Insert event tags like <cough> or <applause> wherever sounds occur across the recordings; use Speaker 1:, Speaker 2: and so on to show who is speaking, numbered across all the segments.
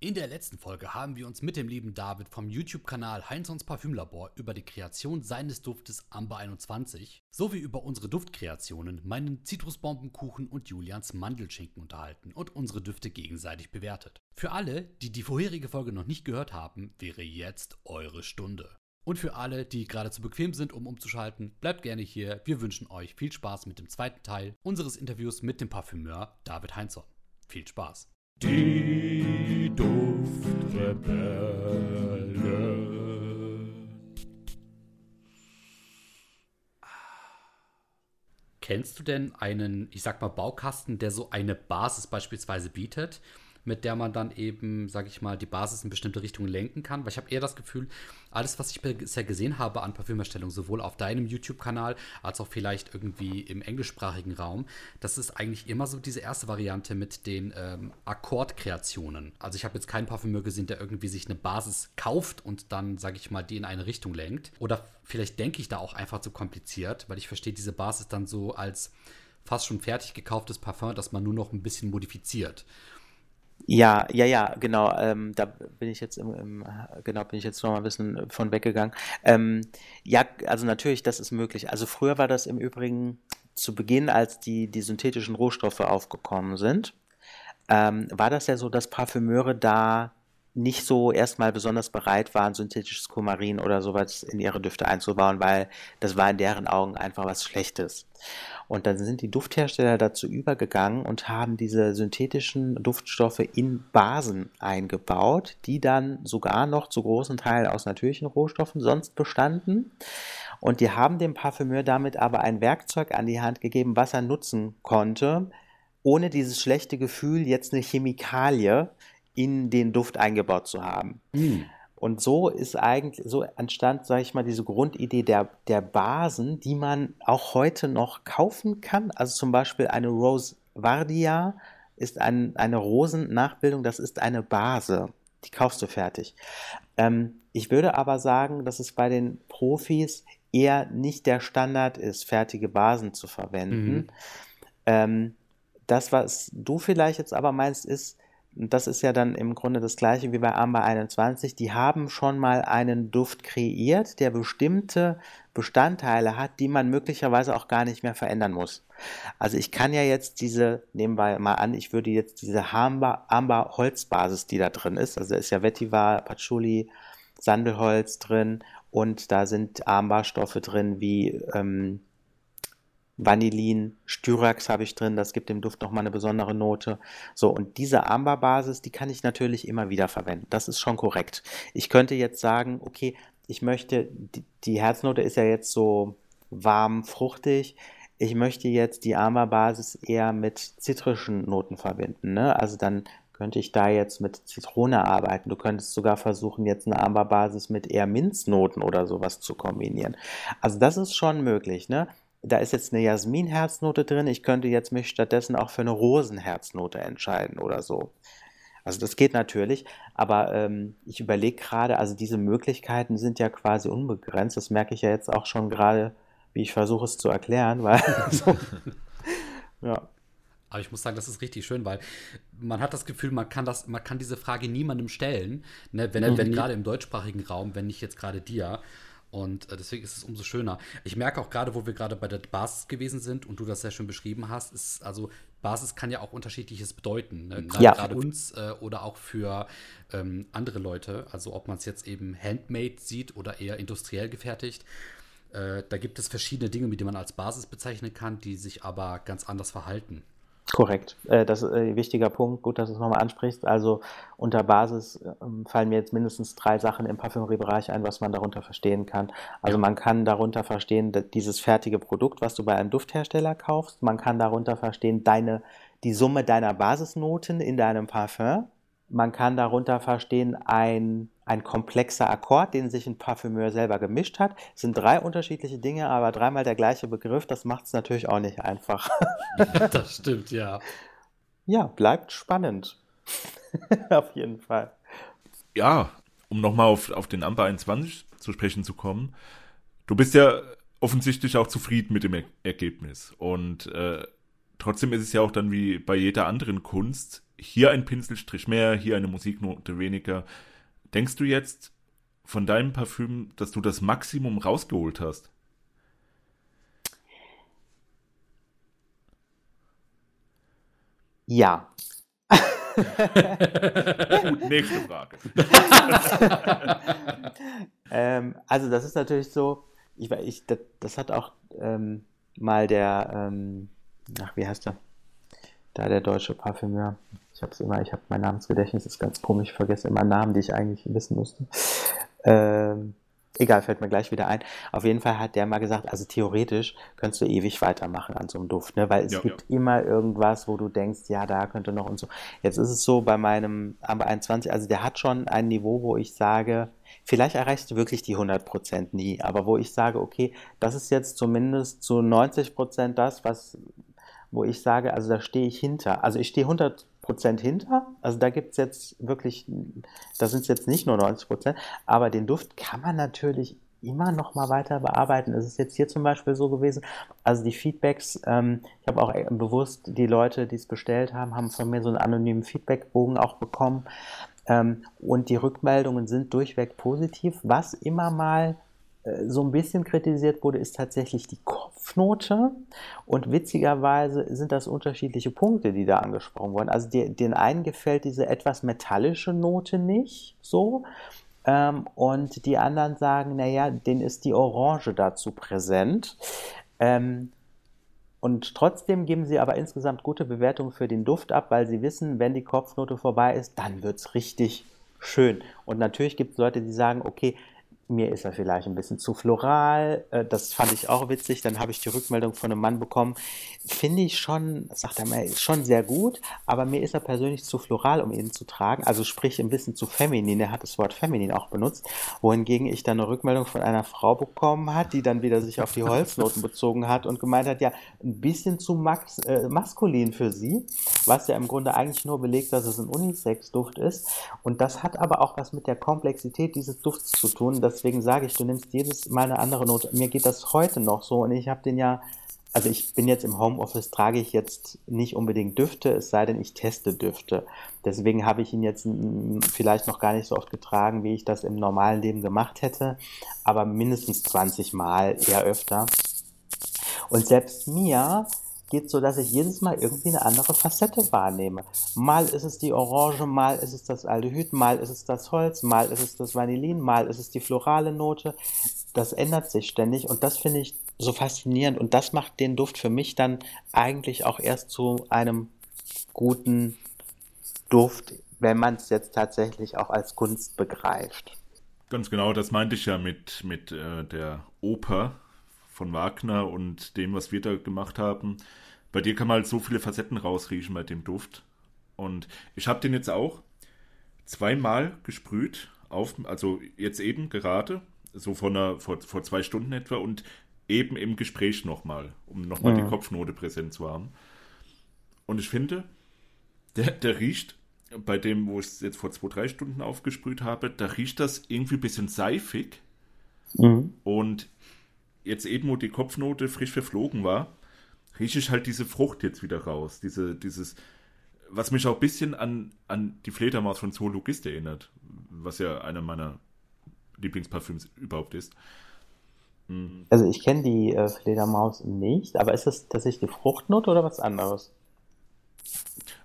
Speaker 1: In der letzten Folge haben wir uns mit dem lieben David vom YouTube-Kanal Heinzons Parfümlabor über die Kreation seines Duftes Amber 21 sowie über unsere Duftkreationen, meinen Zitrusbombenkuchen und Julians Mandelschinken unterhalten und unsere Düfte gegenseitig bewertet. Für alle, die die vorherige Folge noch nicht gehört haben, wäre jetzt eure Stunde. Und für alle, die gerade zu bequem sind, um umzuschalten, bleibt gerne hier. Wir wünschen euch viel Spaß mit dem zweiten Teil unseres Interviews mit dem Parfümeur David Heinzon. Viel Spaß!
Speaker 2: Die Duftrebelle.
Speaker 1: Kennst du denn einen, ich sag mal, Baukasten, der so eine Basis beispielsweise bietet? Mit der man dann eben, sage ich mal, die Basis in bestimmte Richtungen lenken kann. Weil ich habe eher das Gefühl, alles, was ich bisher gesehen habe an Parfümerstellung, sowohl auf deinem YouTube-Kanal als auch vielleicht irgendwie im englischsprachigen Raum, das ist eigentlich immer so diese erste Variante mit den ähm, Akkordkreationen. Also ich habe jetzt keinen Parfümeur gesehen, der irgendwie sich eine Basis kauft und dann, sage ich mal, die in eine Richtung lenkt. Oder vielleicht denke ich da auch einfach zu kompliziert, weil ich verstehe diese Basis dann so als fast schon fertig gekauftes Parfum, das man nur noch ein bisschen modifiziert.
Speaker 3: Ja, ja, ja, genau. Ähm, da bin ich jetzt im, im, genau bin ich jetzt noch mal ein bisschen von weggegangen. Ähm, ja, also natürlich, das ist möglich. Also früher war das im Übrigen zu Beginn, als die die synthetischen Rohstoffe aufgekommen sind, ähm, war das ja so, dass Parfümeure da nicht so erstmal besonders bereit waren, synthetisches Kumarin oder sowas in ihre Düfte einzubauen, weil das war in deren Augen einfach was Schlechtes. Und dann sind die Dufthersteller dazu übergegangen und haben diese synthetischen Duftstoffe in Basen eingebaut, die dann sogar noch zu großen Teilen aus natürlichen Rohstoffen sonst bestanden. Und die haben dem Parfümeur damit aber ein Werkzeug an die Hand gegeben, was er nutzen konnte, ohne dieses schlechte Gefühl, jetzt eine Chemikalie in den Duft eingebaut zu haben. Mhm. Und so ist eigentlich, so entstand, sage ich mal, diese Grundidee der, der Basen, die man auch heute noch kaufen kann. Also zum Beispiel eine Rose Vardia ist ein, eine Rosennachbildung, das ist eine Base. Die kaufst du fertig. Ähm, ich würde aber sagen, dass es bei den Profis eher nicht der Standard ist, fertige Basen zu verwenden. Mhm. Ähm, das, was du vielleicht jetzt aber meinst, ist, und das ist ja dann im Grunde das gleiche wie bei Amber 21, die haben schon mal einen Duft kreiert, der bestimmte Bestandteile hat, die man möglicherweise auch gar nicht mehr verändern muss. Also ich kann ja jetzt diese, nehmen wir mal an, ich würde jetzt diese Amber, Amber Holzbasis, die da drin ist, also da ist ja Vetiver, Patchouli, Sandelholz drin und da sind Amberstoffe drin wie ähm, Vanillin, Styrax habe ich drin, das gibt dem Duft nochmal eine besondere Note. So, und diese Amberbasis, die kann ich natürlich immer wieder verwenden. Das ist schon korrekt. Ich könnte jetzt sagen, okay, ich möchte, die, die Herznote ist ja jetzt so warm, fruchtig. Ich möchte jetzt die Amberbasis eher mit zitrischen Noten verbinden. Ne? Also dann könnte ich da jetzt mit Zitrone arbeiten. Du könntest sogar versuchen, jetzt eine Amberbasis mit eher Minznoten oder sowas zu kombinieren. Also das ist schon möglich. Ne? Da ist jetzt eine Jasmin-Herznote drin, ich könnte jetzt mich stattdessen auch für eine Rosenherznote entscheiden oder so. Also das geht natürlich, aber ähm, ich überlege gerade, also diese Möglichkeiten sind ja quasi unbegrenzt. Das merke ich ja jetzt auch schon gerade, wie ich versuche es zu erklären, <laughs> weil so,
Speaker 1: ja. Aber ich muss sagen, das ist richtig schön, weil man hat das Gefühl, man kann das, man kann diese Frage niemandem stellen, ne? wenn, mhm. wenn gerade im deutschsprachigen Raum, wenn nicht jetzt gerade dir. Und äh, deswegen ist es umso schöner. Ich merke auch gerade, wo wir gerade bei der Basis gewesen sind und du das sehr schön beschrieben hast, ist also Basis kann ja auch unterschiedliches bedeuten. Ne?
Speaker 3: Ja.
Speaker 1: Gerade uns äh, oder auch für ähm, andere Leute. Also ob man es jetzt eben handmade sieht oder eher industriell gefertigt. Äh, da gibt es verschiedene Dinge, mit denen man als Basis bezeichnen kann, die sich aber ganz anders verhalten.
Speaker 3: Korrekt. Äh, das ist ein wichtiger Punkt. Gut, dass du es nochmal ansprichst. Also unter Basis ähm, fallen mir jetzt mindestens drei Sachen im Parfümeriebereich ein, was man darunter verstehen kann. Also man kann darunter verstehen, dieses fertige Produkt, was du bei einem Dufthersteller kaufst. Man kann darunter verstehen, deine, die Summe deiner Basisnoten in deinem Parfum. Man kann darunter verstehen, ein ein komplexer Akkord, den sich ein Parfümeur selber gemischt hat. Es sind drei unterschiedliche Dinge, aber dreimal der gleiche Begriff, das macht es natürlich auch nicht einfach. <laughs>
Speaker 1: das stimmt, ja.
Speaker 3: Ja, bleibt spannend. <laughs> auf jeden Fall.
Speaker 2: Ja, um nochmal auf, auf den Amper 21 zu sprechen zu kommen. Du bist ja offensichtlich auch zufrieden mit dem er Ergebnis. Und äh, trotzdem ist es ja auch dann wie bei jeder anderen Kunst, hier ein Pinselstrich mehr, hier eine Musiknote weniger. Denkst du jetzt von deinem Parfüm, dass du das Maximum rausgeholt hast?
Speaker 3: Ja. <laughs>
Speaker 2: Gut, nächste Frage. <laughs>
Speaker 3: ähm, also das ist natürlich so, ich, ich, das, das hat auch ähm, mal der, ähm, ach, wie heißt der? Da der deutsche Parfümeur. Ich habe es immer, ich habe mein Namensgedächtnis, ist ganz komisch, ich vergesse immer Namen, die ich eigentlich wissen musste. Ähm, egal, fällt mir gleich wieder ein. Auf jeden Fall hat der mal gesagt, also theoretisch könntest du ewig weitermachen an so einem Duft, ne? weil es ja, gibt ja. immer irgendwas, wo du denkst, ja, da könnte noch und so. Jetzt ist es so bei meinem Amber 21, also der hat schon ein Niveau, wo ich sage, vielleicht erreichst du wirklich die 100% nie, aber wo ich sage, okay, das ist jetzt zumindest zu 90% das, was, wo ich sage, also da stehe ich hinter. Also ich stehe 100 Prozent hinter. Also da gibt es jetzt wirklich, da sind es jetzt nicht nur 90 Prozent, aber den Duft kann man natürlich immer noch mal weiter bearbeiten. Es ist jetzt hier zum Beispiel so gewesen, also die Feedbacks, ähm, ich habe auch bewusst die Leute, die es bestellt haben, haben von mir so einen anonymen Feedbackbogen auch bekommen ähm, und die Rückmeldungen sind durchweg positiv. Was immer mal so ein bisschen kritisiert wurde, ist tatsächlich die Kopfnote. Und witzigerweise sind das unterschiedliche Punkte, die da angesprochen wurden. Also die, den einen gefällt diese etwas metallische Note nicht so. Ähm, und die anderen sagen, naja, denen ist die Orange dazu präsent. Ähm, und trotzdem geben sie aber insgesamt gute Bewertungen für den Duft ab, weil sie wissen, wenn die Kopfnote vorbei ist, dann wird es richtig schön. Und natürlich gibt es Leute, die sagen, okay, mir ist er vielleicht ein bisschen zu floral. Äh, das fand ich auch witzig. Dann habe ich die Rückmeldung von einem Mann bekommen. Finde ich schon, sagt er mal, schon sehr gut, aber mir ist er persönlich zu floral, um ihn zu tragen. Also sprich ein bisschen zu feminin. Er hat das Wort feminin auch benutzt. Wohingegen ich dann eine Rückmeldung von einer Frau bekommen hat, die dann wieder sich auf die Holznoten bezogen hat und gemeint hat, ja, ein bisschen zu max, äh, maskulin für sie, was ja im Grunde eigentlich nur belegt, dass es ein Unisex-Duft ist. Und das hat aber auch was mit der Komplexität dieses Dufts zu tun, dass deswegen sage ich, du nimmst jedes Mal eine andere Note. Mir geht das heute noch so und ich habe den ja, also ich bin jetzt im Homeoffice, trage ich jetzt nicht unbedingt Düfte, es sei denn, ich teste Düfte. Deswegen habe ich ihn jetzt vielleicht noch gar nicht so oft getragen, wie ich das im normalen Leben gemacht hätte, aber mindestens 20 Mal, eher öfter. Und selbst mir geht so, dass ich jedes Mal irgendwie eine andere Facette wahrnehme. Mal ist es die Orange, mal ist es das Aldehyd, mal ist es das Holz, mal ist es das Vanillin, mal ist es die florale Note. Das ändert sich ständig und das finde ich so faszinierend und das macht den Duft für mich dann eigentlich auch erst zu einem guten Duft, wenn man es jetzt tatsächlich auch als Kunst begreift.
Speaker 2: Ganz genau, das meinte ich ja mit, mit äh, der Oper, von Wagner und dem, was wir da gemacht haben. Bei dir kann man halt so viele Facetten rausriechen bei dem Duft. Und ich habe den jetzt auch zweimal gesprüht, auf, also jetzt eben gerade, so vor, einer, vor, vor zwei Stunden etwa und eben im Gespräch nochmal, um nochmal ja. die Kopfnote präsent zu haben. Und ich finde, der, der riecht bei dem, wo ich es jetzt vor zwei, drei Stunden aufgesprüht habe, da riecht das irgendwie ein bisschen seifig. Mhm. Und jetzt eben, wo die Kopfnote frisch verflogen war, rieche ich halt diese Frucht jetzt wieder raus. Diese, dieses, was mich auch ein bisschen an, an die Fledermaus von Zoologist erinnert, was ja einer meiner Lieblingsparfüms überhaupt ist.
Speaker 3: Mhm. Also ich kenne die äh, Fledermaus nicht, aber ist das tatsächlich die Fruchtnote oder was anderes?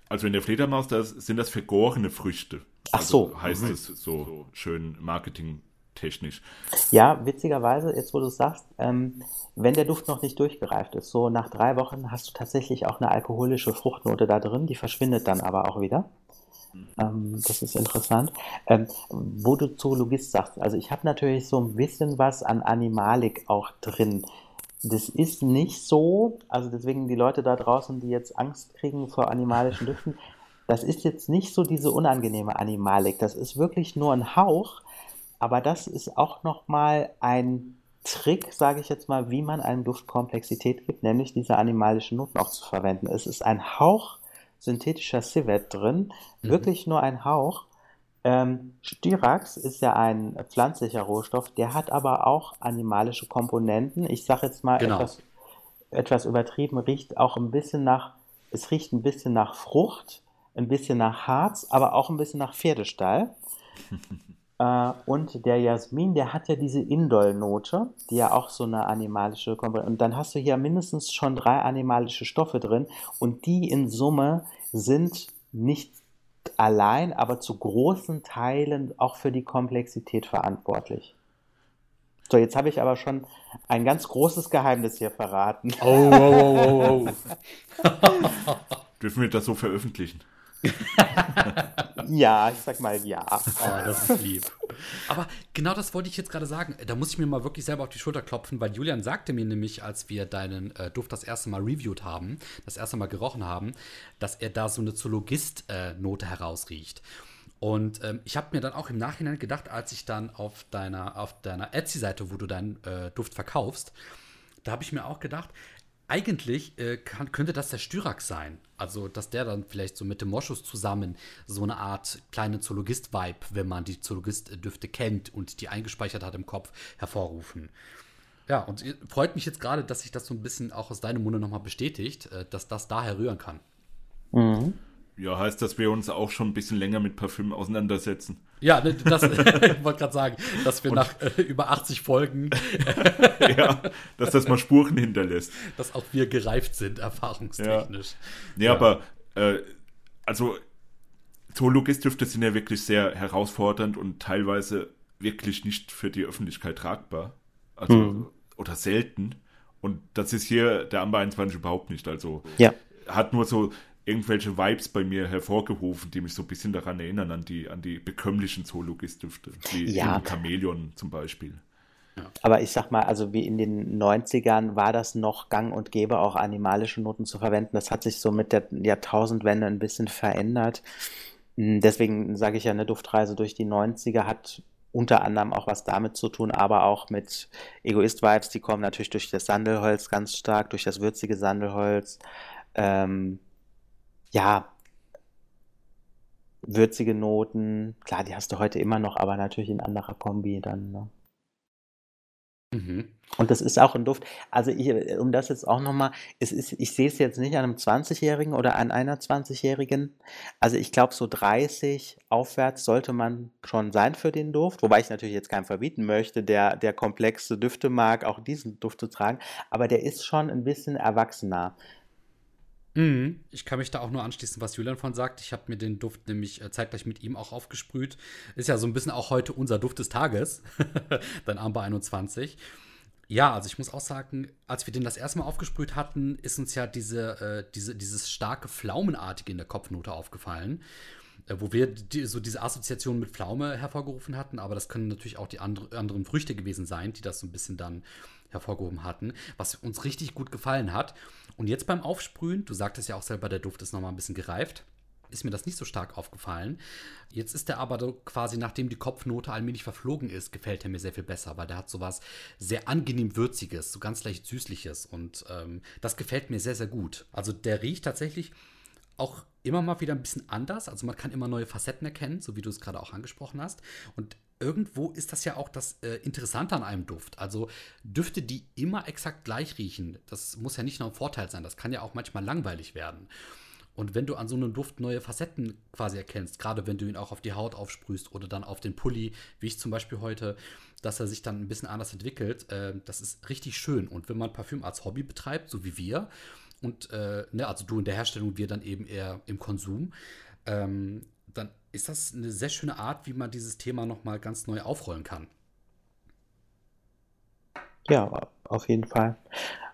Speaker 2: Also in der Fledermaus das sind das vergorene Früchte.
Speaker 3: Ach
Speaker 2: also
Speaker 3: so.
Speaker 2: Heißt mhm. es so schön Marketing technisch.
Speaker 3: Ja, witzigerweise, jetzt wo du es sagst, ähm, wenn der Duft noch nicht durchgereift ist, so nach drei Wochen hast du tatsächlich auch eine alkoholische Fruchtnote da drin, die verschwindet dann aber auch wieder. Ähm, das ist interessant. Ähm, wo du Zoologist sagst, also ich habe natürlich so ein bisschen was an Animalik auch drin. Das ist nicht so, also deswegen die Leute da draußen, die jetzt Angst kriegen vor animalischen <laughs> Düften, das ist jetzt nicht so diese unangenehme Animalik. Das ist wirklich nur ein Hauch, aber das ist auch nochmal ein Trick, sage ich jetzt mal, wie man einem Duft Komplexität gibt, nämlich diese animalischen Noten auch zu verwenden. Es ist ein Hauch synthetischer Civet drin, mhm. wirklich nur ein Hauch. Ähm, Styrax ist ja ein pflanzlicher Rohstoff, der hat aber auch animalische Komponenten. Ich sage jetzt mal genau. etwas, etwas übertrieben, riecht auch ein bisschen nach es riecht ein bisschen nach Frucht, ein bisschen nach Harz, aber auch ein bisschen nach Pferdestall. <laughs> äh, und der Jasmin, der hat ja diese Indol-Note, die ja auch so eine animalische Komponente. Und dann hast du hier mindestens schon drei animalische Stoffe drin. Und die in Summe sind nicht allein, aber zu großen Teilen auch für die Komplexität verantwortlich. So, jetzt habe ich aber schon ein ganz großes Geheimnis hier verraten. Oh, oh, oh,
Speaker 2: oh, oh. Dürfen wir das so veröffentlichen? <laughs>
Speaker 3: ja, ich sag mal ja.
Speaker 1: Oh, das ist lieb. Aber genau das wollte ich jetzt gerade sagen. Da muss ich mir mal wirklich selber auf die Schulter klopfen, weil Julian sagte mir nämlich, als wir deinen äh, Duft das erste Mal reviewed haben, das erste Mal gerochen haben, dass er da so eine Zoologist-Note äh, herausriecht. Und ähm, ich habe mir dann auch im Nachhinein gedacht, als ich dann auf deiner, auf deiner Etsy-Seite, wo du deinen äh, Duft verkaufst, da habe ich mir auch gedacht, eigentlich äh, kann, könnte das der Styrak sein. Also, dass der dann vielleicht so mit dem Moschus zusammen so eine Art kleine Zoologist-Vibe, wenn man die Zoologist-Düfte kennt und die eingespeichert hat im Kopf, hervorrufen. Ja, und freut mich jetzt gerade, dass sich das so ein bisschen auch aus deinem Munde nochmal bestätigt, äh, dass das daher rühren kann.
Speaker 2: Mhm. Ja, heißt, dass wir uns auch schon ein bisschen länger mit Parfüm auseinandersetzen.
Speaker 1: Ja, ne, das <laughs> ich wollte gerade sagen, dass wir Und, nach äh, über 80 Folgen <laughs>
Speaker 2: ja, dass das mal Spuren hinterlässt.
Speaker 1: Dass auch wir gereift sind, erfahrungstechnisch.
Speaker 2: Ja, ja, ja. aber äh, also Zoologist-Düfte sind ja wirklich sehr herausfordernd und teilweise wirklich nicht für die Öffentlichkeit tragbar. Also, mhm. oder selten. Und das ist hier der Amber 21 überhaupt nicht. Also
Speaker 3: ja.
Speaker 2: hat nur so irgendwelche Vibes bei mir hervorgerufen, die mich so ein bisschen daran erinnern, an die, an die bekömmlichen Zoologist-Düfte, wie ja. Chamäleon zum Beispiel.
Speaker 3: Aber ich sag mal, also wie in den 90ern war das noch gang und gäbe, auch animalische Noten zu verwenden. Das hat sich so mit der Jahrtausendwende ein bisschen verändert. Hm, deswegen sage ich ja, eine Duftreise durch die 90er hat unter anderem auch was damit zu tun, aber auch mit Egoist-Vibes, die kommen natürlich durch das Sandelholz ganz stark, durch das würzige Sandelholz. Ähm, ja, würzige Noten, klar, die hast du heute immer noch, aber natürlich in anderer Kombi dann. Ne? Mhm. Und das ist auch ein Duft. Also ich, um das jetzt auch nochmal, es ist, ich sehe es jetzt nicht an einem 20-Jährigen oder an einer 20-Jährigen. Also ich glaube, so 30 aufwärts sollte man schon sein für den Duft. Wobei ich natürlich jetzt keinem verbieten möchte, der, der komplexe Düfte mag, auch diesen Duft zu tragen. Aber der ist schon ein bisschen erwachsener.
Speaker 1: Mhm. Ich kann mich da auch nur anschließen, was Julian von sagt. Ich habe mir den Duft nämlich äh, zeitgleich mit ihm auch aufgesprüht. Ist ja so ein bisschen auch heute unser Duft des Tages, <laughs> dein Amber 21. Ja, also ich muss auch sagen, als wir den das erste Mal aufgesprüht hatten, ist uns ja diese, äh, diese, dieses starke Pflaumenartige in der Kopfnote aufgefallen, wo wir die, so diese Assoziation mit Pflaume hervorgerufen hatten, aber das können natürlich auch die andre, anderen Früchte gewesen sein, die das so ein bisschen dann hervorgehoben hatten, was uns richtig gut gefallen hat. Und jetzt beim Aufsprühen, du sagtest ja auch selber, der Duft ist nochmal ein bisschen gereift, ist mir das nicht so stark aufgefallen. Jetzt ist der aber quasi, nachdem die Kopfnote allmählich verflogen ist, gefällt er mir sehr viel besser, weil der hat sowas sehr angenehm Würziges, so ganz leicht Süßliches und ähm, das gefällt mir sehr, sehr gut. Also der riecht tatsächlich auch immer mal wieder ein bisschen anders. Also man kann immer neue Facetten erkennen, so wie du es gerade auch angesprochen hast. Und irgendwo ist das ja auch das äh, Interessante an einem Duft. Also Düfte, die immer exakt gleich riechen, das muss ja nicht nur ein Vorteil sein, das kann ja auch manchmal langweilig werden. Und wenn du an so einem Duft neue Facetten quasi erkennst, gerade wenn du ihn auch auf die Haut aufsprühst oder dann auf den Pulli, wie ich zum Beispiel heute, dass er sich dann ein bisschen anders entwickelt, äh, das ist richtig schön. Und wenn man Parfüm als Hobby betreibt, so wie wir, und äh, ne, also du in der Herstellung, wir dann eben eher im Konsum, ähm, dann ist das eine sehr schöne Art, wie man dieses Thema nochmal ganz neu aufrollen kann.
Speaker 3: Ja, auf jeden Fall.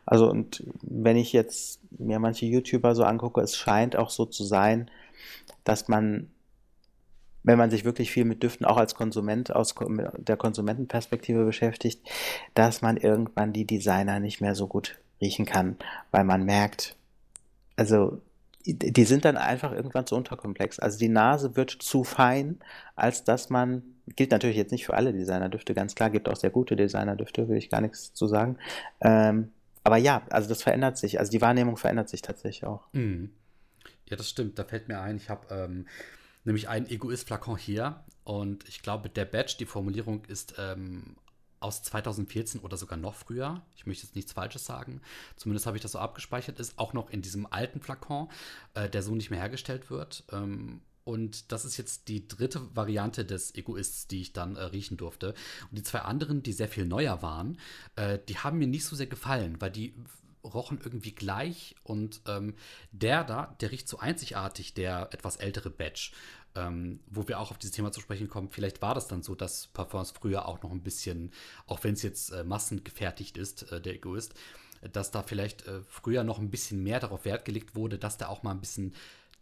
Speaker 3: Also und wenn ich jetzt mir manche YouTuber so angucke, es scheint auch so zu sein, dass man, wenn man sich wirklich viel mit Düften auch als Konsument aus der Konsumentenperspektive beschäftigt, dass man irgendwann die Designer nicht mehr so gut riechen kann, weil man merkt, also die sind dann einfach irgendwann zu unterkomplex. Also die Nase wird zu fein, als dass man, gilt natürlich jetzt nicht für alle Designerdüfte, ganz klar, gibt auch sehr gute Designerdüfte, will ich gar nichts zu sagen. Ähm, aber ja, also das verändert sich, also die Wahrnehmung verändert sich tatsächlich auch. Mhm.
Speaker 1: Ja, das stimmt, da fällt mir ein, ich habe ähm, nämlich einen Egoist-Flakon hier und ich glaube, der Badge, die Formulierung ist ähm, aus 2014 oder sogar noch früher. Ich möchte jetzt nichts Falsches sagen. Zumindest habe ich das so abgespeichert. Ist auch noch in diesem alten Flakon, äh, der so nicht mehr hergestellt wird. Ähm, und das ist jetzt die dritte Variante des Egoists, die ich dann äh, riechen durfte. Und die zwei anderen, die sehr viel neuer waren, äh, die haben mir nicht so sehr gefallen, weil die rochen irgendwie gleich. Und ähm, der da, der riecht so einzigartig, der etwas ältere Batch ähm, wo wir auch auf dieses Thema zu sprechen kommen. Vielleicht war das dann so, dass Parfums früher auch noch ein bisschen, auch wenn es jetzt äh, massengefertigt ist, äh, der Egoist, dass da vielleicht äh, früher noch ein bisschen mehr darauf Wert gelegt wurde, dass der auch mal ein bisschen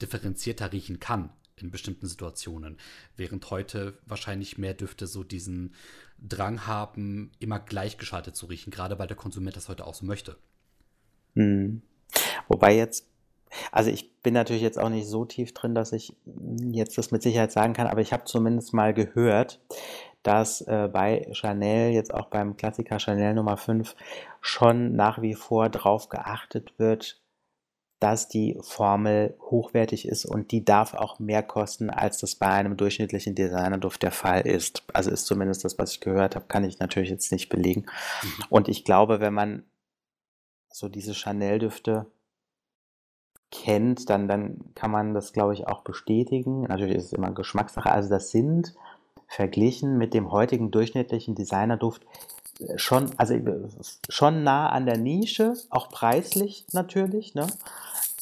Speaker 1: differenzierter riechen kann in bestimmten Situationen. Während heute wahrscheinlich mehr Düfte so diesen Drang haben, immer gleichgeschaltet zu riechen, gerade weil der Konsument das heute auch so möchte.
Speaker 3: Hm. Wobei jetzt also ich bin natürlich jetzt auch nicht so tief drin, dass ich jetzt das mit Sicherheit sagen kann, aber ich habe zumindest mal gehört, dass äh, bei Chanel, jetzt auch beim Klassiker Chanel Nummer 5, schon nach wie vor darauf geachtet wird, dass die Formel hochwertig ist und die darf auch mehr kosten, als das bei einem durchschnittlichen Designerduft der Fall ist. Also ist zumindest das, was ich gehört habe, kann ich natürlich jetzt nicht belegen. Mhm. Und ich glaube, wenn man so diese Chanel-Düfte kennt, dann, dann kann man das, glaube ich, auch bestätigen. Natürlich ist es immer Geschmackssache. Also das sind verglichen mit dem heutigen durchschnittlichen Designerduft äh, schon, also äh, schon nah an der Nische, auch preislich natürlich. Ne?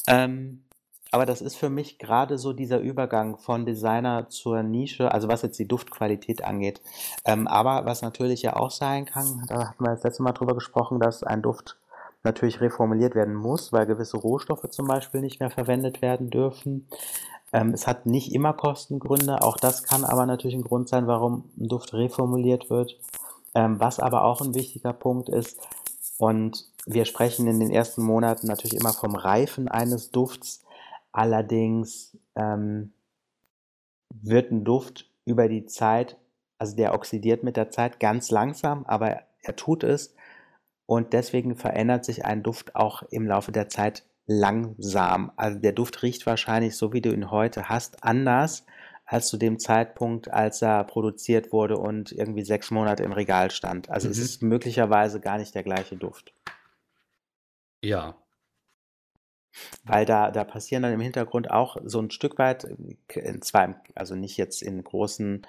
Speaker 3: Ähm, aber das ist für mich gerade so dieser Übergang von Designer zur Nische, also was jetzt die Duftqualität angeht. Ähm, aber was natürlich ja auch sein kann, da hatten wir das letzte Mal drüber gesprochen, dass ein Duft natürlich reformuliert werden muss, weil gewisse Rohstoffe zum Beispiel nicht mehr verwendet werden dürfen. Ähm, es hat nicht immer Kostengründe, auch das kann aber natürlich ein Grund sein, warum ein Duft reformuliert wird. Ähm, was aber auch ein wichtiger Punkt ist, und wir sprechen in den ersten Monaten natürlich immer vom Reifen eines Dufts. Allerdings ähm, wird ein Duft über die Zeit, also der oxidiert mit der Zeit ganz langsam, aber er tut es und deswegen verändert sich ein Duft auch im Laufe der Zeit langsam. Also der Duft riecht wahrscheinlich, so wie du ihn heute hast, anders als zu dem Zeitpunkt, als er produziert wurde und irgendwie sechs Monate im Regal stand. Also mhm. es ist möglicherweise gar nicht der gleiche Duft.
Speaker 1: Ja.
Speaker 3: Weil da, da passieren dann im Hintergrund auch so ein Stück weit, äh, zwar, also nicht jetzt in großen,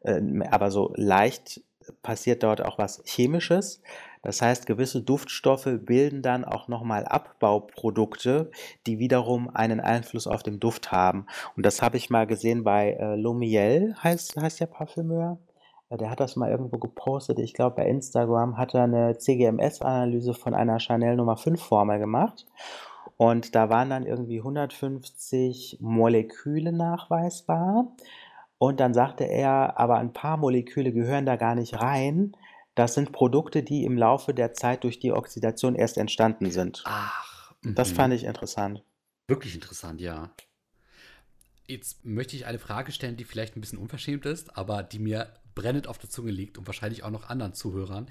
Speaker 3: äh, aber so leicht passiert dort auch was Chemisches. Das heißt, gewisse Duftstoffe bilden dann auch nochmal Abbauprodukte, die wiederum einen Einfluss auf den Duft haben. Und das habe ich mal gesehen bei äh, Lomiel, heißt, heißt der Parfümeur. Äh, der hat das mal irgendwo gepostet. Ich glaube, bei Instagram hat er eine CGMS-Analyse von einer Chanel Nummer 5 Formel gemacht. Und da waren dann irgendwie 150 Moleküle nachweisbar. Und dann sagte er, aber ein paar Moleküle gehören da gar nicht rein. Das sind Produkte, die im Laufe der Zeit durch die Oxidation erst entstanden sind.
Speaker 1: Ach.
Speaker 3: Das fand mhm. ich interessant.
Speaker 1: Wirklich interessant, ja. Jetzt möchte ich eine Frage stellen, die vielleicht ein bisschen unverschämt ist, aber die mir brennend auf der Zunge liegt und wahrscheinlich auch noch anderen Zuhörern.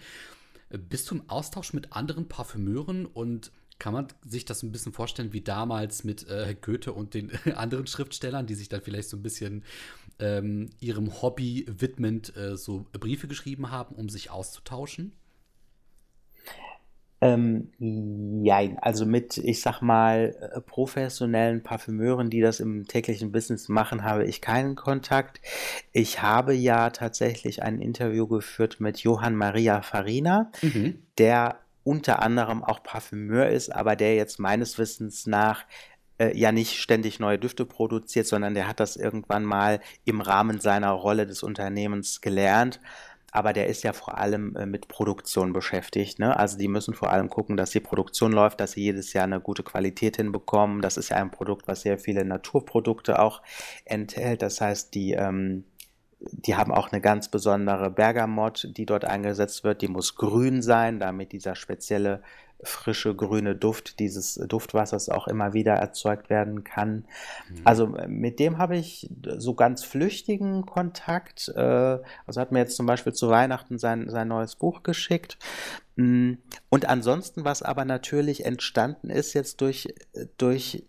Speaker 1: Bist du im Austausch mit anderen Parfümeuren und kann man sich das ein bisschen vorstellen wie damals mit äh, Goethe und den <laughs> anderen Schriftstellern, die sich dann vielleicht so ein bisschen ähm, ihrem Hobby widmend äh, so Briefe geschrieben haben, um sich auszutauschen?
Speaker 3: Ähm, ja, also mit, ich sag mal, äh, professionellen Parfümeuren, die das im täglichen Business machen, habe ich keinen Kontakt. Ich habe ja tatsächlich ein Interview geführt mit Johann Maria Farina, mhm. der unter anderem auch Parfümeur ist, aber der jetzt meines Wissens nach äh, ja nicht ständig neue Düfte produziert, sondern der hat das irgendwann mal im Rahmen seiner Rolle des Unternehmens gelernt. Aber der ist ja vor allem äh, mit Produktion beschäftigt. Ne? Also die müssen vor allem gucken, dass die Produktion läuft, dass sie jedes Jahr eine gute Qualität hinbekommen. Das ist ja ein Produkt, was sehr viele Naturprodukte auch enthält. Das heißt, die ähm, die haben auch eine ganz besondere Bergamott, die dort eingesetzt wird. Die muss grün sein, damit dieser spezielle frische grüne Duft dieses Duftwassers auch immer wieder erzeugt werden kann. Mhm. Also mit dem habe ich so ganz flüchtigen Kontakt. Äh, also hat mir jetzt zum Beispiel zu Weihnachten sein, sein neues Buch geschickt. Mm, und ansonsten, was aber natürlich entstanden ist jetzt durch, durch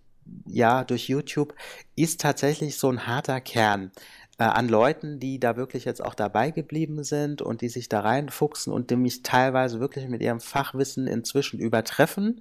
Speaker 3: ja, durch YouTube ist tatsächlich so ein harter Kern. Äh, an Leuten, die da wirklich jetzt auch dabei geblieben sind und die sich da reinfuchsen und die mich teilweise wirklich mit ihrem Fachwissen inzwischen übertreffen.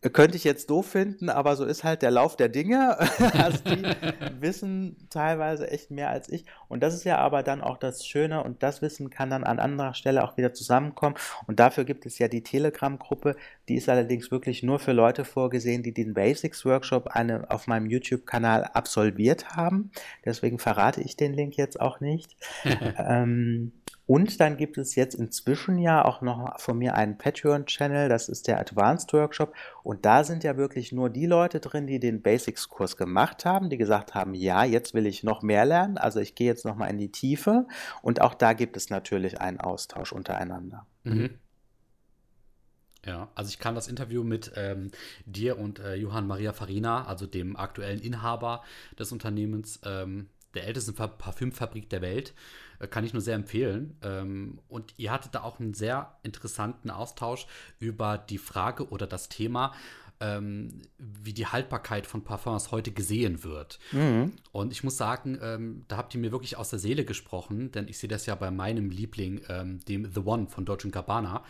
Speaker 3: Könnte ich jetzt doof finden, aber so ist halt der Lauf der Dinge. <laughs> also die <laughs> wissen teilweise echt mehr als ich. Und das ist ja aber dann auch das Schöne und das Wissen kann dann an anderer Stelle auch wieder zusammenkommen. Und dafür gibt es ja die Telegram-Gruppe. Die ist allerdings wirklich nur für Leute vorgesehen, die den Basics Workshop eine, auf meinem YouTube-Kanal absolviert haben. Deswegen verrate ich den Link jetzt auch nicht. <laughs> ähm, und dann gibt es jetzt inzwischen ja auch noch von mir einen Patreon-Channel, das ist der Advanced Workshop. Und da sind ja wirklich nur die Leute drin, die den Basics-Kurs gemacht haben, die gesagt haben, ja, jetzt will ich noch mehr lernen, also ich gehe jetzt nochmal in die Tiefe. Und auch da gibt es natürlich einen Austausch untereinander. Mhm.
Speaker 1: Ja, also ich kann das Interview mit ähm, dir und äh, Johann Maria Farina, also dem aktuellen Inhaber des Unternehmens, ähm, der ältesten Parfümfabrik der Welt, kann ich nur sehr empfehlen. Ähm, und ihr hattet da auch einen sehr interessanten Austausch über die Frage oder das Thema, ähm, wie die Haltbarkeit von Parfums heute gesehen wird. Mhm. Und ich muss sagen, ähm, da habt ihr mir wirklich aus der Seele gesprochen, denn ich sehe das ja bei meinem Liebling, ähm, dem The One von Dolce Gabbana.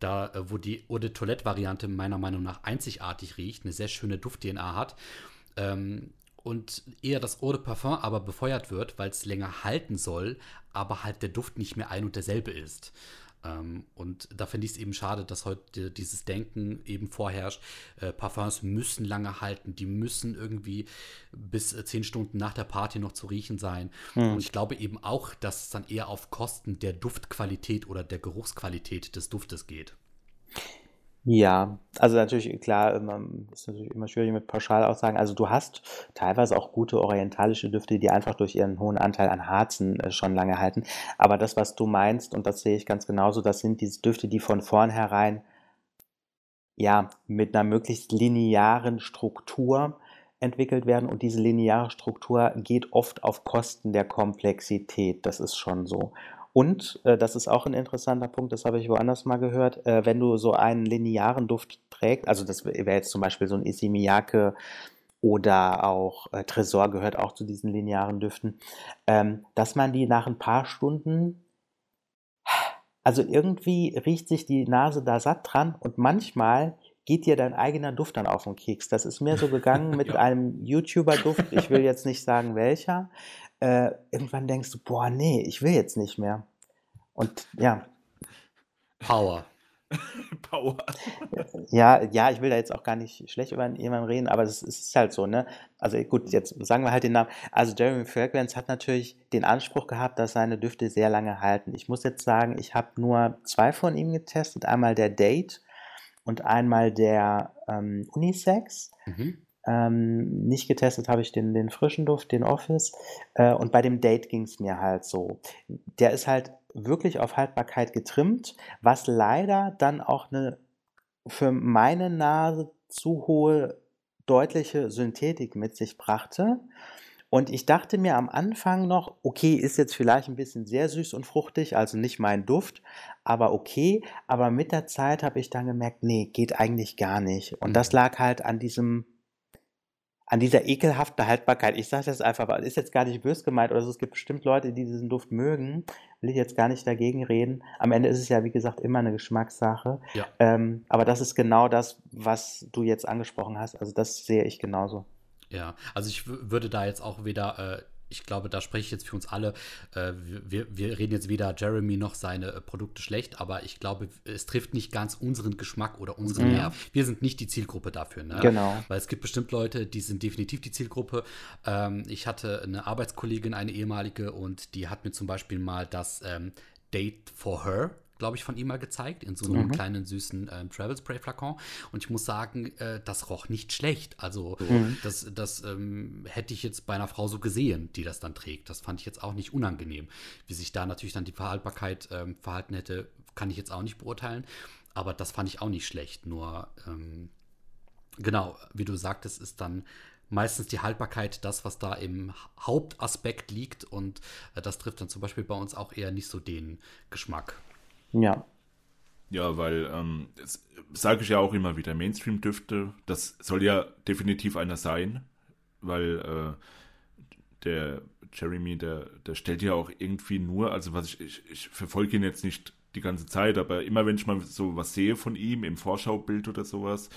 Speaker 1: Da, äh, wo die Eau de Toilette-Variante meiner Meinung nach einzigartig riecht, eine sehr schöne Duft-DNA hat. Ähm, und eher das Eau de Parfum aber befeuert wird, weil es länger halten soll, aber halt der Duft nicht mehr ein und derselbe ist. Ähm, und da finde ich es eben schade, dass heute dieses Denken eben vorherrscht. Äh, Parfums müssen lange halten, die müssen irgendwie bis äh, zehn Stunden nach der Party noch zu riechen sein. Hm. Und ich glaube eben auch, dass es dann eher auf Kosten der Duftqualität oder der Geruchsqualität des Duftes geht.
Speaker 3: Ja, also natürlich, klar, ist natürlich immer schwierig mit Pauschalaussagen. Also du hast teilweise auch gute orientalische Düfte, die einfach durch ihren hohen Anteil an Harzen äh, schon lange halten. Aber das, was du meinst, und das sehe ich ganz genauso, das sind diese Düfte, die von vornherein ja mit einer möglichst linearen Struktur entwickelt werden. Und diese lineare Struktur geht oft auf Kosten der Komplexität. Das ist schon so. Und äh, das ist auch ein interessanter Punkt, das habe ich woanders mal gehört, äh, wenn du so einen linearen Duft trägst, also das wäre jetzt zum Beispiel so ein Isimiake oder auch äh, Tresor gehört auch zu diesen linearen Düften, ähm, dass man die nach ein paar Stunden, also irgendwie riecht sich die Nase da satt dran und manchmal geht dir dein eigener Duft dann auf den Keks. Das ist mir so gegangen <laughs> mit ja. einem YouTuber-Duft, ich will jetzt nicht sagen welcher, äh, irgendwann denkst du, boah, nee, ich will jetzt nicht mehr. Und ja.
Speaker 1: Power. <laughs>
Speaker 3: Power. ja, ja, ich will da jetzt auch gar nicht schlecht über jemanden reden, aber es ist halt so, ne? Also gut, jetzt sagen wir halt den Namen. Also Jeremy Fragrance hat natürlich den Anspruch gehabt, dass seine Düfte sehr lange halten. Ich muss jetzt sagen, ich habe nur zwei von ihm getestet. Einmal der Date und einmal der ähm, Unisex. Mhm. Ähm, nicht getestet habe ich den, den frischen Duft, den Office. Äh, und bei dem Date ging es mir halt so. Der ist halt wirklich auf Haltbarkeit getrimmt, was leider dann auch eine für meine Nase zu hohe deutliche Synthetik mit sich brachte. Und ich dachte mir am Anfang noch, okay, ist jetzt vielleicht ein bisschen sehr süß und fruchtig, also nicht mein Duft, aber okay. Aber mit der Zeit habe ich dann gemerkt, nee, geht eigentlich gar nicht. Und das lag halt an diesem an dieser ekelhaften Haltbarkeit. Ich sage das einfach, ist jetzt gar nicht bös gemeint oder so. Es gibt bestimmt Leute, die diesen Duft mögen. Will ich jetzt gar nicht dagegen reden. Am Ende ist es ja, wie gesagt, immer eine Geschmackssache. Ja. Ähm, aber das ist genau das, was du jetzt angesprochen hast. Also das sehe ich genauso.
Speaker 1: Ja, also ich würde da jetzt auch wieder äh, ich glaube, da spreche ich jetzt für uns alle. Äh, wir, wir reden jetzt weder Jeremy noch seine äh, Produkte schlecht, aber ich glaube, es trifft nicht ganz unseren Geschmack oder unseren mhm. Nerv. Wir sind nicht die Zielgruppe dafür. Ne?
Speaker 3: Genau.
Speaker 1: Weil es gibt bestimmt Leute, die sind definitiv die Zielgruppe. Ähm, ich hatte eine Arbeitskollegin, eine ehemalige, und die hat mir zum Beispiel mal das ähm, Date for Her glaube ich, von ihm mal gezeigt, in so einem mhm. kleinen süßen äh, Travel Spray Flakon. Und ich muss sagen, äh, das roch nicht schlecht. Also, mhm. das, das ähm, hätte ich jetzt bei einer Frau so gesehen, die das dann trägt. Das fand ich jetzt auch nicht unangenehm. Wie sich da natürlich dann die Verhaltbarkeit ähm, verhalten hätte, kann ich jetzt auch nicht beurteilen. Aber das fand ich auch nicht schlecht. Nur, ähm, genau, wie du sagtest, ist dann meistens die Haltbarkeit das, was da im Hauptaspekt liegt. Und äh, das trifft dann zum Beispiel bei uns auch eher nicht so den Geschmack.
Speaker 3: Ja.
Speaker 2: Ja, weil, ähm, sage ich ja auch immer wieder, Mainstream-Düfte, das soll ja definitiv einer sein, weil äh, der, Jeremy, der, der stellt ja auch irgendwie nur, also was ich, ich, ich verfolge ihn jetzt nicht die ganze Zeit, aber immer wenn ich mal so was sehe von ihm im Vorschaubild oder sowas,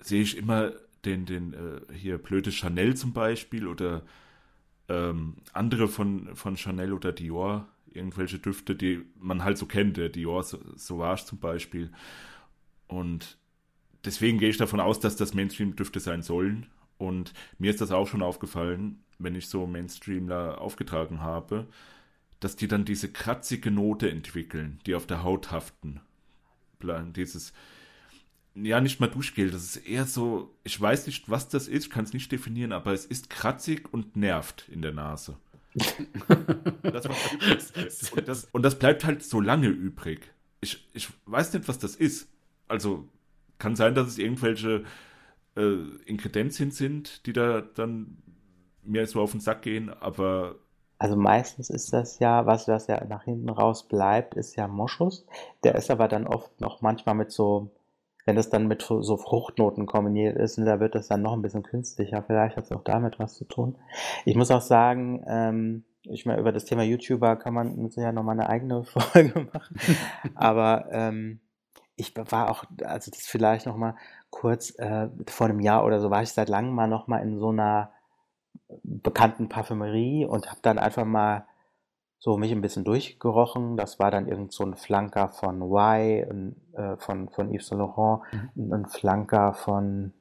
Speaker 2: sehe ich immer den, den äh, hier blöde Chanel zum Beispiel oder ähm, andere von, von Chanel oder Dior, irgendwelche Düfte, die man halt so kennt, der Dior Sauvage zum Beispiel. Und deswegen gehe ich davon aus, dass das Mainstream-Düfte sein sollen. Und mir ist das auch schon aufgefallen, wenn ich so Mainstreamler aufgetragen habe, dass die dann diese kratzige Note entwickeln, die auf der Haut haften. Dieses, ja, nicht mal Duschgel, das ist eher so, ich weiß nicht, was das ist, kann es nicht definieren, aber es ist kratzig und nervt in der Nase. <laughs> das und, das, und das bleibt halt so lange übrig. Ich, ich weiß nicht, was das ist. Also kann sein, dass es irgendwelche äh, Inkredenzien sind, die da dann mir so auf den Sack gehen, aber.
Speaker 3: Also meistens ist das ja, was das ja nach hinten raus bleibt, ist ja Moschus. Der ist aber dann oft noch manchmal mit so, wenn das dann mit so Fruchtnoten kombiniert ist, da wird das dann noch ein bisschen künstlicher. Vielleicht hat es auch damit was zu tun. Ich muss auch sagen, ähm, ich meine, über das Thema YouTuber kann man mit nochmal eine eigene <laughs> Folge machen. aber ähm, ich war auch, also das vielleicht nochmal kurz, äh, vor einem Jahr oder so war ich seit langem mal nochmal in so einer bekannten Parfümerie und habe dann einfach mal so mich ein bisschen durchgerochen. Das war dann irgend so ein Flanker von Y, ein, äh, von, von Yves Saint Laurent, mhm. ein Flanker von,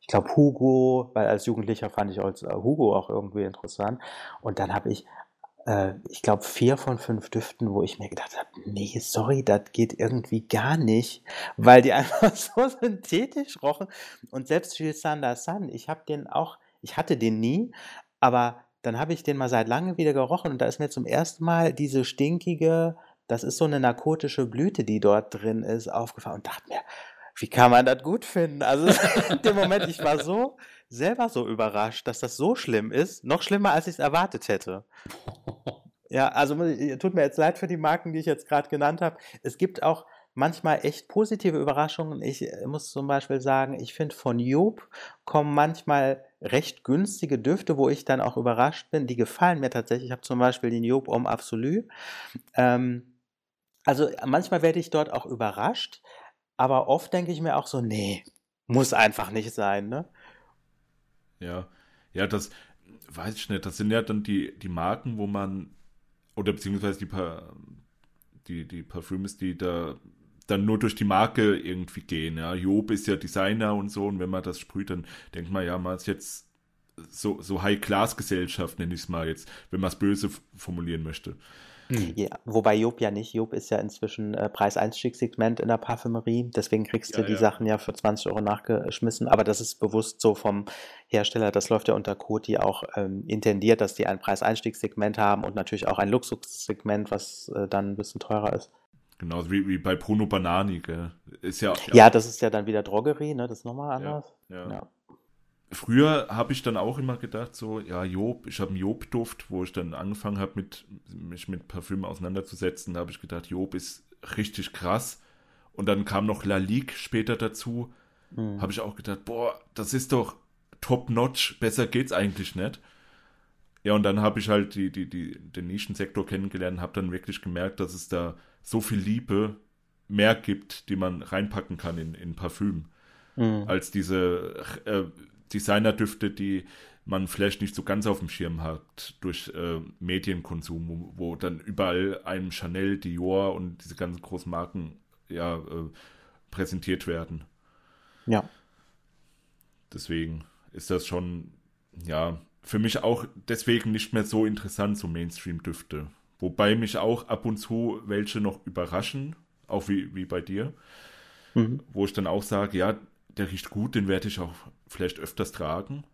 Speaker 3: ich glaube, Hugo, weil als Jugendlicher fand ich als äh, Hugo auch irgendwie interessant. Und dann habe ich, äh, ich glaube, vier von fünf Düften, wo ich mir gedacht habe, nee, sorry, das geht irgendwie gar nicht, weil die <laughs> einfach so synthetisch rochen. Und selbst Gilles Sander Sun, ich habe den auch ich hatte den nie, aber dann habe ich den mal seit langem wieder gerochen und da ist mir zum ersten Mal diese stinkige, das ist so eine narkotische Blüte, die dort drin ist, aufgefallen und dachte mir, wie kann man das gut finden? Also <laughs> in dem Moment, ich war so selber so überrascht, dass das so schlimm ist, noch schlimmer, als ich es erwartet hätte. Ja, also tut mir jetzt leid für die Marken, die ich jetzt gerade genannt habe. Es gibt auch manchmal echt positive Überraschungen. Ich äh, muss zum Beispiel sagen, ich finde von Job kommen manchmal recht günstige Düfte, wo ich dann auch überrascht bin. Die gefallen mir tatsächlich. Ich habe zum Beispiel den Job Om Absolu. Ähm, also manchmal werde ich dort auch überrascht, aber oft denke ich mir auch so, nee, muss einfach nicht sein, ne?
Speaker 2: Ja, ja, das weiß ich nicht. Das sind ja dann die, die Marken, wo man, oder beziehungsweise die, die, die Parfüms, die da dann nur durch die Marke irgendwie gehen. Ja. Job ist ja Designer und so, und wenn man das sprüht, dann denkt man, ja, man ist jetzt so, so High-Class-Gesellschaft, nenne ich es mal jetzt, wenn man es böse formulieren möchte.
Speaker 3: Hm. Ja, wobei Job ja nicht. Job ist ja inzwischen äh, Preiseinstiegssegment in der Parfümerie. Deswegen kriegst du ja, die ja. Sachen ja für 20 Euro nachgeschmissen. Aber das ist bewusst so vom Hersteller. Das läuft ja unter Coty auch ähm, intendiert, dass die ein Preiseinstiegssegment haben und natürlich auch ein Luxussegment, was äh, dann ein bisschen teurer ist.
Speaker 2: Genauso wie, wie bei Bruno Banani, gell? Ist ja,
Speaker 3: ja, ja, das ist ja dann wieder Drogerie, ne? Das ist nochmal anders. Ja, ja.
Speaker 2: Früher habe ich dann auch immer gedacht, so, ja, Job, ich habe einen Job-Duft, wo ich dann angefangen habe, mit, mich mit Parfüm auseinanderzusetzen. Da habe ich gedacht, Job ist richtig krass. Und dann kam noch La Ligue später dazu. Mhm. Habe ich auch gedacht, boah, das ist doch top-notch, besser geht's eigentlich nicht. Ja, und dann habe ich halt die, die, die, den Nischensektor kennengelernt habe dann wirklich gemerkt, dass es da so viel Liebe mehr gibt, die man reinpacken kann in, in Parfüm, mhm. als diese äh, Designerdüfte, die man vielleicht nicht so ganz auf dem Schirm hat durch äh, Medienkonsum, wo, wo, dann überall einem Chanel, Dior und diese ganzen großen Marken ja äh, präsentiert werden.
Speaker 3: Ja.
Speaker 2: Deswegen ist das schon, ja, für mich auch deswegen nicht mehr so interessant, so Mainstream-Düfte. Wobei mich auch ab und zu welche noch überraschen, auch wie, wie bei dir. Mhm. Wo ich dann auch sage, ja, der riecht gut, den werde ich auch vielleicht öfters tragen.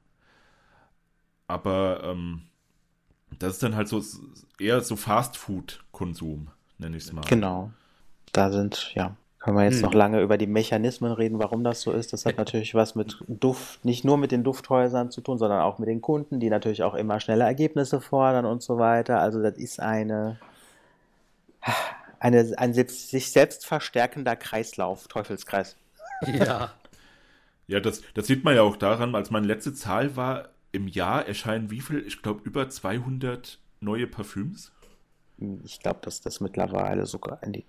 Speaker 2: Aber ähm, das ist dann halt so eher so Fast-Food-Konsum, nenne ich es mal.
Speaker 3: Genau. Da sind, ja, können wir jetzt hm. noch lange über die Mechanismen reden, warum das so ist. Das hat natürlich was mit Duft, nicht nur mit den Dufthäusern zu tun, sondern auch mit den Kunden, die natürlich auch immer schnelle Ergebnisse fordern und so weiter. Also das ist eine, eine ein sich selbst verstärkender Kreislauf, Teufelskreis.
Speaker 1: Ja. <laughs>
Speaker 2: ja, das, das sieht man ja auch daran, als meine letzte Zahl war, im Jahr erscheinen wie viel? Ich glaube, über 200 neue Parfüms.
Speaker 3: Ich glaube, dass das mittlerweile sogar in die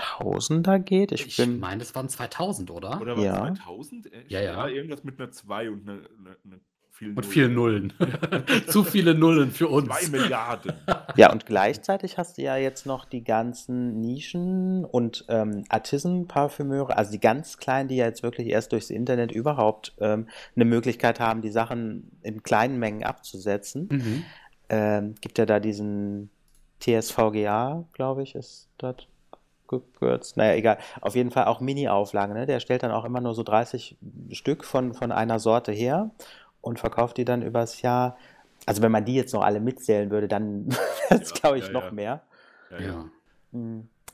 Speaker 3: Tausender geht. Ich,
Speaker 1: Ich
Speaker 3: bin,
Speaker 1: meine, es waren 2000, oder?
Speaker 2: Oder war
Speaker 3: Ja.
Speaker 2: 2000? Echt?
Speaker 1: Ja, ja.
Speaker 2: Irgendwas mit einer 2 und einer, einer, einer vielen
Speaker 1: Und viele Nullen. <laughs> <laughs> Zu viele Nullen für uns.
Speaker 2: 2 Milliarden. <laughs>
Speaker 3: ja, und gleichzeitig hast du ja jetzt noch die ganzen Nischen und ähm, Artisan-Parfümeure, also die ganz kleinen, die ja jetzt wirklich erst durchs Internet überhaupt ähm, eine Möglichkeit haben, die Sachen in kleinen Mengen abzusetzen.
Speaker 1: Mhm.
Speaker 3: Ähm, gibt ja da diesen TSVGA, glaube ich, ist das gekürzt. Naja, egal. Auf jeden Fall auch Mini-Auflagen. Ne? Der stellt dann auch immer nur so 30 Stück von, von einer Sorte her und verkauft die dann übers Jahr. Also wenn man die jetzt noch alle mitzählen würde, dann <laughs> wäre es,
Speaker 2: Ja,
Speaker 3: glaube ich,
Speaker 2: ja,
Speaker 3: noch
Speaker 2: ja.
Speaker 3: mehr.
Speaker 2: Ja, ja.
Speaker 1: Ja.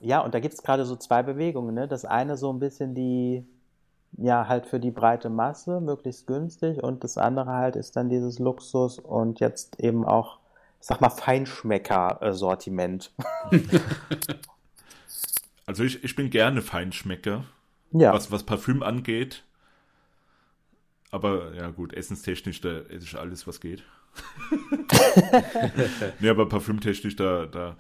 Speaker 3: Ja, und da gibt es gerade so zwei Bewegungen. Ne? Das eine so ein bisschen die, ja, halt für die breite Masse, möglichst günstig. Und das andere halt ist dann dieses Luxus und jetzt eben auch, ich sag mal, Feinschmecker-Sortiment. <laughs> <laughs>
Speaker 2: Also ich, ich bin gerne Feinschmecker,
Speaker 3: Ja,
Speaker 2: was, was Parfüm angeht. Aber ja gut, essenstechnisch, da esse ich alles, was geht. <laughs> nee, aber parfümtechnisch, da, da,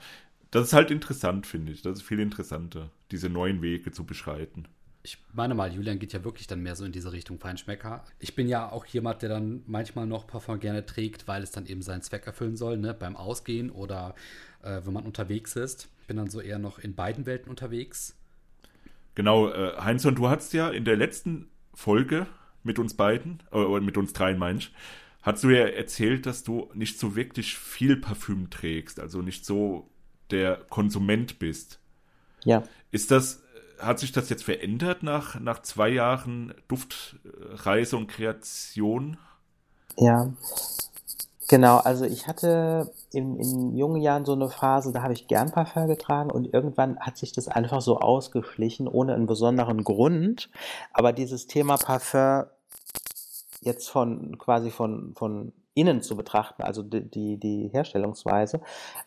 Speaker 2: das ist halt interessant, finde ich. Das ist viel interessanter, diese neuen Wege zu beschreiten.
Speaker 1: Ich meine mal, Julian geht ja wirklich dann mehr so in diese Richtung Feinschmecker. Ich bin ja auch jemand, der dann manchmal noch Parfum gerne trägt, weil es dann eben seinen Zweck erfüllen soll, ne? beim Ausgehen oder äh, wenn man unterwegs ist. Ich bin dann so eher noch in beiden Welten unterwegs.
Speaker 2: Genau, äh, Heinzson, du hattest ja in der letzten Folge mit uns beiden, äh, oder mit uns dreien, meinst hast du ja erzählt, dass du nicht so wirklich viel Parfüm trägst, also nicht so der Konsument bist.
Speaker 3: ja.
Speaker 2: Ist das, hat sich das jetzt verändert nach, nach zwei Jahren Duftreise und Kreation?
Speaker 3: Ja, genau. Also ich hatte in, in jungen Jahren so eine Phase, da habe ich gern Parfum getragen und irgendwann hat sich das einfach so ausgeschlichen, ohne einen besonderen Grund. Aber dieses Thema Parfum jetzt von quasi von, von innen zu betrachten, also die, die, Herstellungsweise,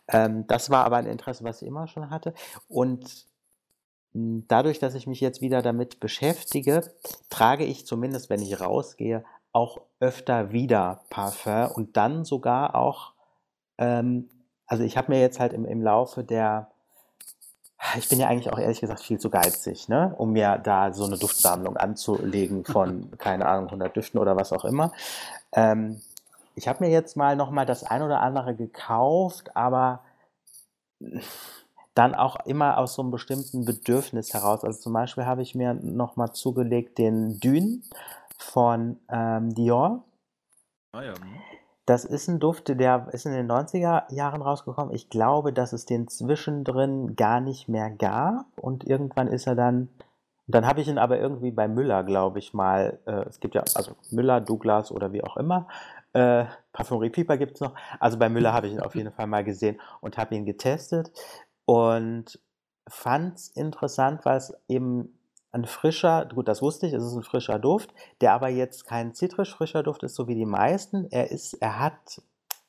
Speaker 3: ähm, das war aber ein Interesse, was ich immer schon hatte. Und mh, dadurch, dass ich mich jetzt wieder damit beschäftige, trage ich zumindest, wenn ich rausgehe, auch öfter wieder Parfum und dann sogar auch, ähm, also ich habe mir jetzt halt im, im Laufe der, ich bin ja eigentlich auch ehrlich gesagt viel zu geizig, ne, um mir da so eine Duftsammlung anzulegen <laughs> von, keine Ahnung, 100 Düften oder was auch immer. Ähm, ich habe mir jetzt mal noch mal das ein oder andere gekauft, aber dann auch immer aus so einem bestimmten Bedürfnis heraus. Also zum Beispiel habe ich mir noch mal zugelegt den Dune von ähm, Dior.
Speaker 2: Ah ja. hm.
Speaker 3: Das ist ein Duft, der ist in den 90er Jahren rausgekommen. Ich glaube, dass es den zwischendrin gar nicht mehr gab. Und irgendwann ist er dann. Dann habe ich ihn aber irgendwie bei Müller, glaube ich, mal. Äh, es gibt ja, also Müller, Douglas oder wie auch immer. Äh, Parfumerie Pieper gibt es noch. Also bei Müller habe ich ihn auf jeden Fall mal gesehen und habe ihn getestet. Und fand es interessant, weil es eben ein frischer, gut, das wusste ich, es ist ein frischer Duft, der aber jetzt kein zitrisch frischer Duft ist, so wie die meisten. Er ist, er hat,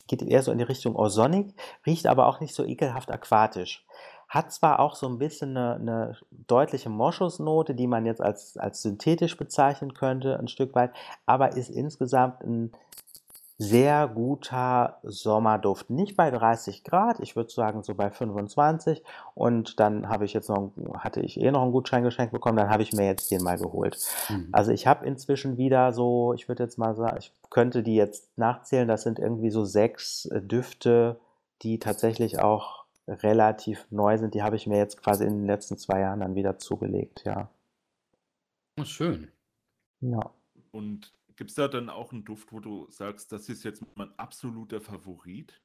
Speaker 3: geht eher so in die Richtung Ozonic, riecht aber auch nicht so ekelhaft aquatisch. Hat zwar auch so ein bisschen eine, eine deutliche Moschusnote, die man jetzt als, als synthetisch bezeichnen könnte, ein Stück weit, aber ist insgesamt ein sehr guter Sommerduft. Nicht bei 30 Grad, ich würde sagen so bei 25. Und dann habe ich jetzt noch, hatte ich eh noch einen Gutschein geschenkt bekommen, dann habe ich mir jetzt den mal geholt.
Speaker 1: Mhm.
Speaker 3: Also ich habe inzwischen wieder so, ich würde jetzt mal sagen, ich könnte die jetzt nachzählen, das sind irgendwie so sechs äh, Düfte, die tatsächlich auch relativ neu sind. Die habe ich mir jetzt quasi in den letzten zwei Jahren dann wieder zugelegt, ja.
Speaker 1: Oh, schön.
Speaker 3: Ja.
Speaker 2: Und gibt es da dann auch einen Duft, wo du sagst, das ist jetzt mein absoluter Favorit?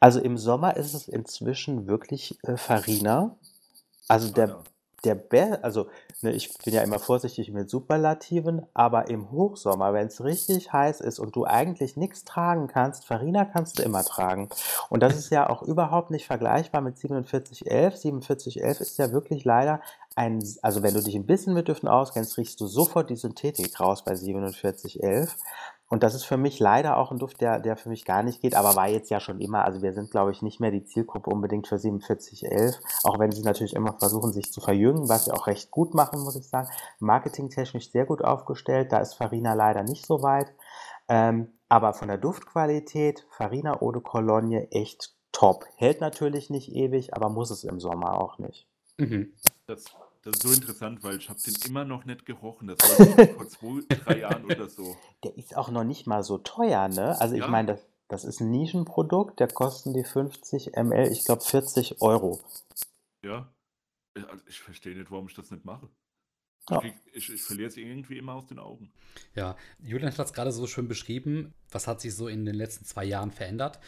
Speaker 3: Also im Sommer ist es inzwischen wirklich äh, Farina. Also der,
Speaker 2: Ah, ja.
Speaker 3: Der Be also ne, ich bin ja immer vorsichtig mit Superlativen, aber im Hochsommer, wenn es richtig heiß ist und du eigentlich nichts tragen kannst, Farina kannst du immer tragen. Und das ist ja auch überhaupt nicht vergleichbar mit 4711. 4711 ist ja wirklich leider ein, also wenn du dich ein bisschen mit Düften auskennst, riechst du sofort die Synthetik raus bei 4711. Und das ist für mich leider auch ein Duft, der, der für mich gar nicht geht, aber war jetzt ja schon immer. Also wir sind, glaube ich, nicht mehr die Zielgruppe unbedingt für 4711, auch wenn sie natürlich immer versuchen, sich zu verjüngen, was sie auch recht gut machen, muss ich sagen. Marketingtechnisch sehr gut aufgestellt, da ist Farina leider nicht so weit. Ähm, aber von der Duftqualität, Farina Eau de Cologne echt top. Hält natürlich nicht ewig, aber muss es im Sommer auch nicht.
Speaker 2: Mhm. Das, das ist so interessant, weil ich habe den immer noch nicht gerochen. Das war vor zwei, drei Jahren oder so. <laughs>
Speaker 3: Der ist auch noch nicht mal so teuer, ne? Also ich ja. meine, das, das ist ein Nischenprodukt, der kosten die 50 ml, ich glaube 40 Euro.
Speaker 2: Ja, ich, also ich verstehe nicht, warum ich das nicht mache. Ja. Ich, ich, verliere es irgendwie immer aus den Augen.
Speaker 1: Ja, Julian hat es gerade so schön beschrieben. Was hat sich so in den letzten zwei Jahren verändert?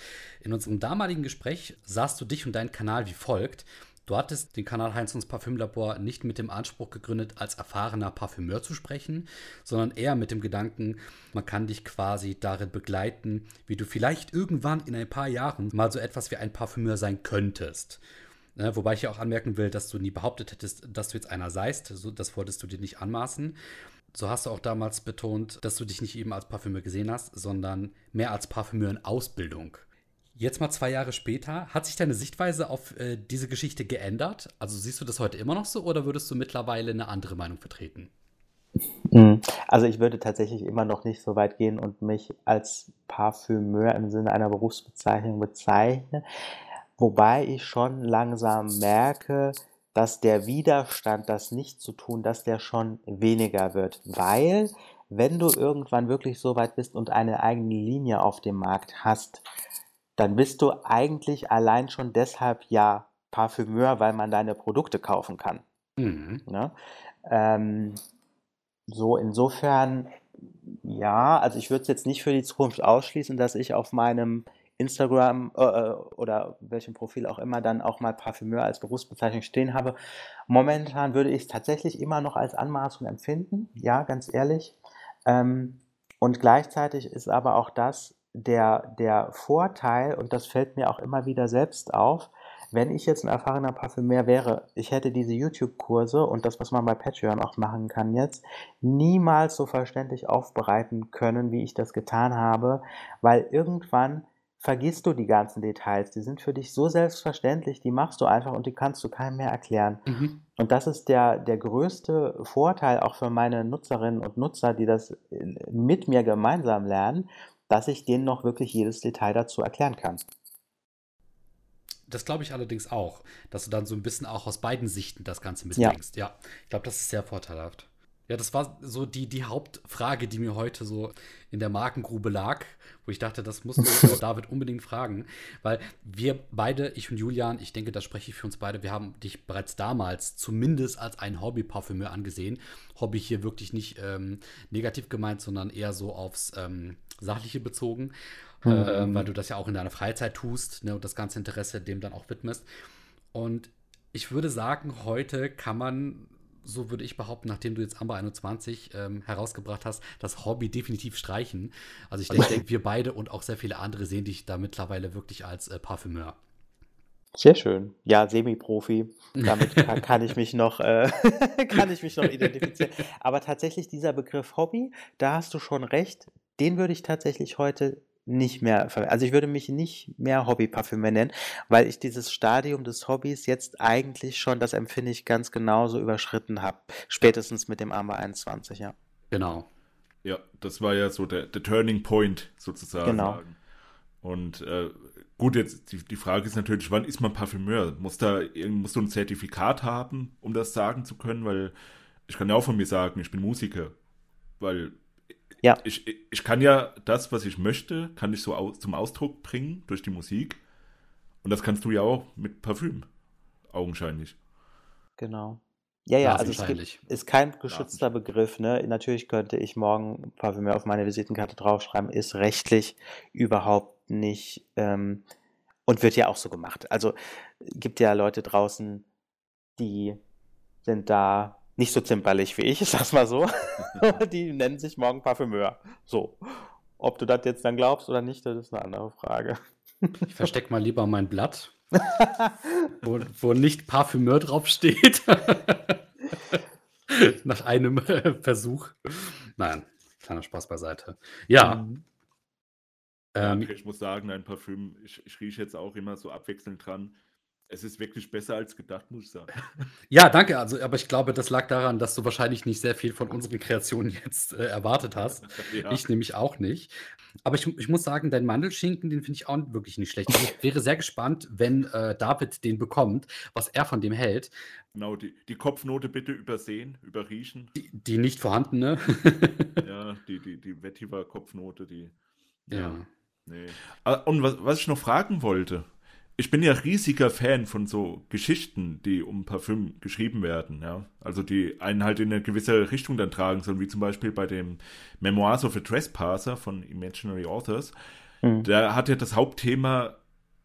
Speaker 1: In unserem damaligen Gespräch sahst du dich und deinen Kanal wie folgt. Du hattest den Kanal Heinz und Parfümlabor nicht mit dem Anspruch gegründet, als erfahrener Parfümeur zu sprechen, sondern eher mit dem Gedanken, man kann dich quasi darin begleiten, wie du vielleicht irgendwann in ein paar Jahren mal so etwas wie ein Parfümeur sein könntest. Ne, wobei ich ja auch anmerken will, dass du nie behauptet hättest, dass du jetzt einer seist. Das wolltest du dir nicht anmaßen. So hast du auch damals betont, dass du dich nicht eben als Parfümeur gesehen hast, sondern mehr als Parfümeur in Ausbildung. Jetzt mal zwei Jahre später, hat sich deine Sichtweise auf äh, diese Geschichte geändert? Also siehst du das heute immer noch so oder würdest du mittlerweile eine andere Meinung vertreten?
Speaker 3: Hm, also ich würde tatsächlich immer noch nicht so weit gehen und mich als Parfümeur im Sinne einer Berufsbezeichnung bezeichnen. Wobei ich schon langsam merke, dass der Widerstand, das nicht zu tun, dass der schon weniger wird. Weil, wenn du irgendwann wirklich so weit bist und eine eigene Linie auf dem Markt hast, dann bist du eigentlich allein schon deshalb ja Parfümeur, weil man deine Produkte kaufen kann. Mhm. Ne? Ähm, so, insofern, ja, also ich würde es jetzt nicht für die Zukunft ausschließen, dass ich auf meinem Instagram äh, äh, oder welchem Profil auch immer dann auch mal Parfümeur als Berufsbezeichnung stehen habe. Momentan würde ich es tatsächlich immer noch als Anmaßung empfinden, ja, ganz ehrlich. Ähm, und gleichzeitig ist aber auch das der, der Vorteil, und das fällt mir auch immer wieder selbst auf, wenn ich jetzt ein erfahrener Parfümeur wäre, ich hätte diese YouTube-Kurse und das, was man bei Patreon auch machen kann jetzt, niemals so verständlich aufbereiten können, wie ich das getan habe, weil irgendwann vergisst du die ganzen Details. Die sind für dich so selbstverständlich, die machst du einfach und die kannst du keinem mehr erklären. Mhm. Und das ist der, der größte Vorteil auch für meine Nutzerinnen und Nutzer, die das äh, mit mir gemeinsam lernen, dass ich denen noch wirklich jedes Detail dazu erklären kann.
Speaker 1: Das glaube ich allerdings auch, dass du dann so ein bisschen auch aus beiden Sichten das Ganze mitbringst. Ja, ja ich glaube, das ist sehr vorteilhaft. Ja, das war so die, die Hauptfrage, die mir heute so in der Markengrube lag, wo ich dachte, das musst <laughs> du David unbedingt fragen, weil wir beide, ich und Julian, ich denke, da spreche ich für uns beide, wir haben dich bereits damals zumindest als ein Hobby-Parfümeur angesehen. Hobby hier wirklich nicht ähm, negativ gemeint, sondern eher so aufs ähm, Sachliche bezogen, mhm. äh, weil du das ja auch in deiner Freizeit tust ne, und das ganze Interesse dem dann auch widmest. Und ich würde sagen, heute kann man so würde ich behaupten, nachdem du jetzt Amber 21 ähm, herausgebracht hast, das Hobby definitiv streichen. Also ich <laughs> denke, wir beide und auch sehr viele andere sehen dich da mittlerweile wirklich als äh, Parfümeur.
Speaker 3: Sehr schön. Ja, Semi-Profi. Damit kann, <laughs> kann, ich mich noch, äh, <laughs> kann ich mich noch identifizieren. Aber tatsächlich dieser Begriff Hobby, da hast du schon recht. Den würde ich tatsächlich heute nicht mehr, also ich würde mich nicht mehr Hobbyparfümer nennen, weil ich dieses Stadium des Hobbys jetzt eigentlich schon, das empfinde ich ganz genauso überschritten habe. Spätestens mit dem Arma 21, ja.
Speaker 1: Genau.
Speaker 2: Ja, das war ja so der, der Turning Point sozusagen. Genau. Und äh, gut, jetzt die, die Frage ist natürlich, wann ist man Parfümeur? Muss da musst du ein Zertifikat haben, um das sagen zu können? Weil ich kann ja auch von mir sagen, ich bin Musiker. Weil ja. Ich, ich kann ja das, was ich möchte, kann ich so aus, zum Ausdruck bringen durch die Musik. Und das kannst du ja auch mit Parfüm. Augenscheinlich.
Speaker 3: Genau. Ja, ja, also es gibt, ist kein geschützter Begriff. Ne? Natürlich könnte ich morgen Parfümeur auf meine Visitenkarte draufschreiben, ist rechtlich überhaupt nicht ähm, und wird ja auch so gemacht. Also gibt ja Leute draußen, die sind da nicht so zimperlich wie ich, <laughs> ich sag's mal so. <laughs> die nennen sich morgen Parfümeur. So. Ob du das jetzt dann glaubst oder nicht, das ist eine andere Frage.
Speaker 1: Ich versteck mal lieber mein Blatt, <laughs> wo, wo nicht Parfümeur draufsteht. Nach einem äh, Versuch. Nein, kleiner Spaß beiseite. Ja. Mhm.
Speaker 2: Ähm, ich muss sagen, ein Parfüm, ich, ich rieche jetzt auch immer so abwechselnd dran. Es ist wirklich besser als gedacht, muss ich sagen. <laughs>
Speaker 1: Ja, danke. Also, aber ich glaube, das lag daran, dass du wahrscheinlich nicht sehr viel von unseren Kreationen <laughs> jetzt äh, erwartet hast. <laughs> Ja. Ich nämlich auch nicht. Aber ich, ich muss sagen, dein Mandelschinken, den finde ich auch wirklich nicht schlecht. Ich wäre sehr gespannt, wenn äh, David den bekommt, was er von dem hält.
Speaker 2: Genau, die, die Kopfnote bitte übersehen, überriechen.
Speaker 1: Die, die nicht vorhandene.
Speaker 2: ja, die, die, die Vetiver-Kopfnote, die.
Speaker 1: Ja. ja.
Speaker 2: Nee. Ah, und was, was ich noch fragen wollte, ich bin ja riesiger Fan von so Geschichten, die um Parfüm geschrieben werden, ja. Also die einen halt in eine gewisse Richtung dann tragen sollen, wie zum Beispiel bei dem Memoirs of a Trespasser von Imaginary Authors. Mhm. Da hat ja das Hauptthema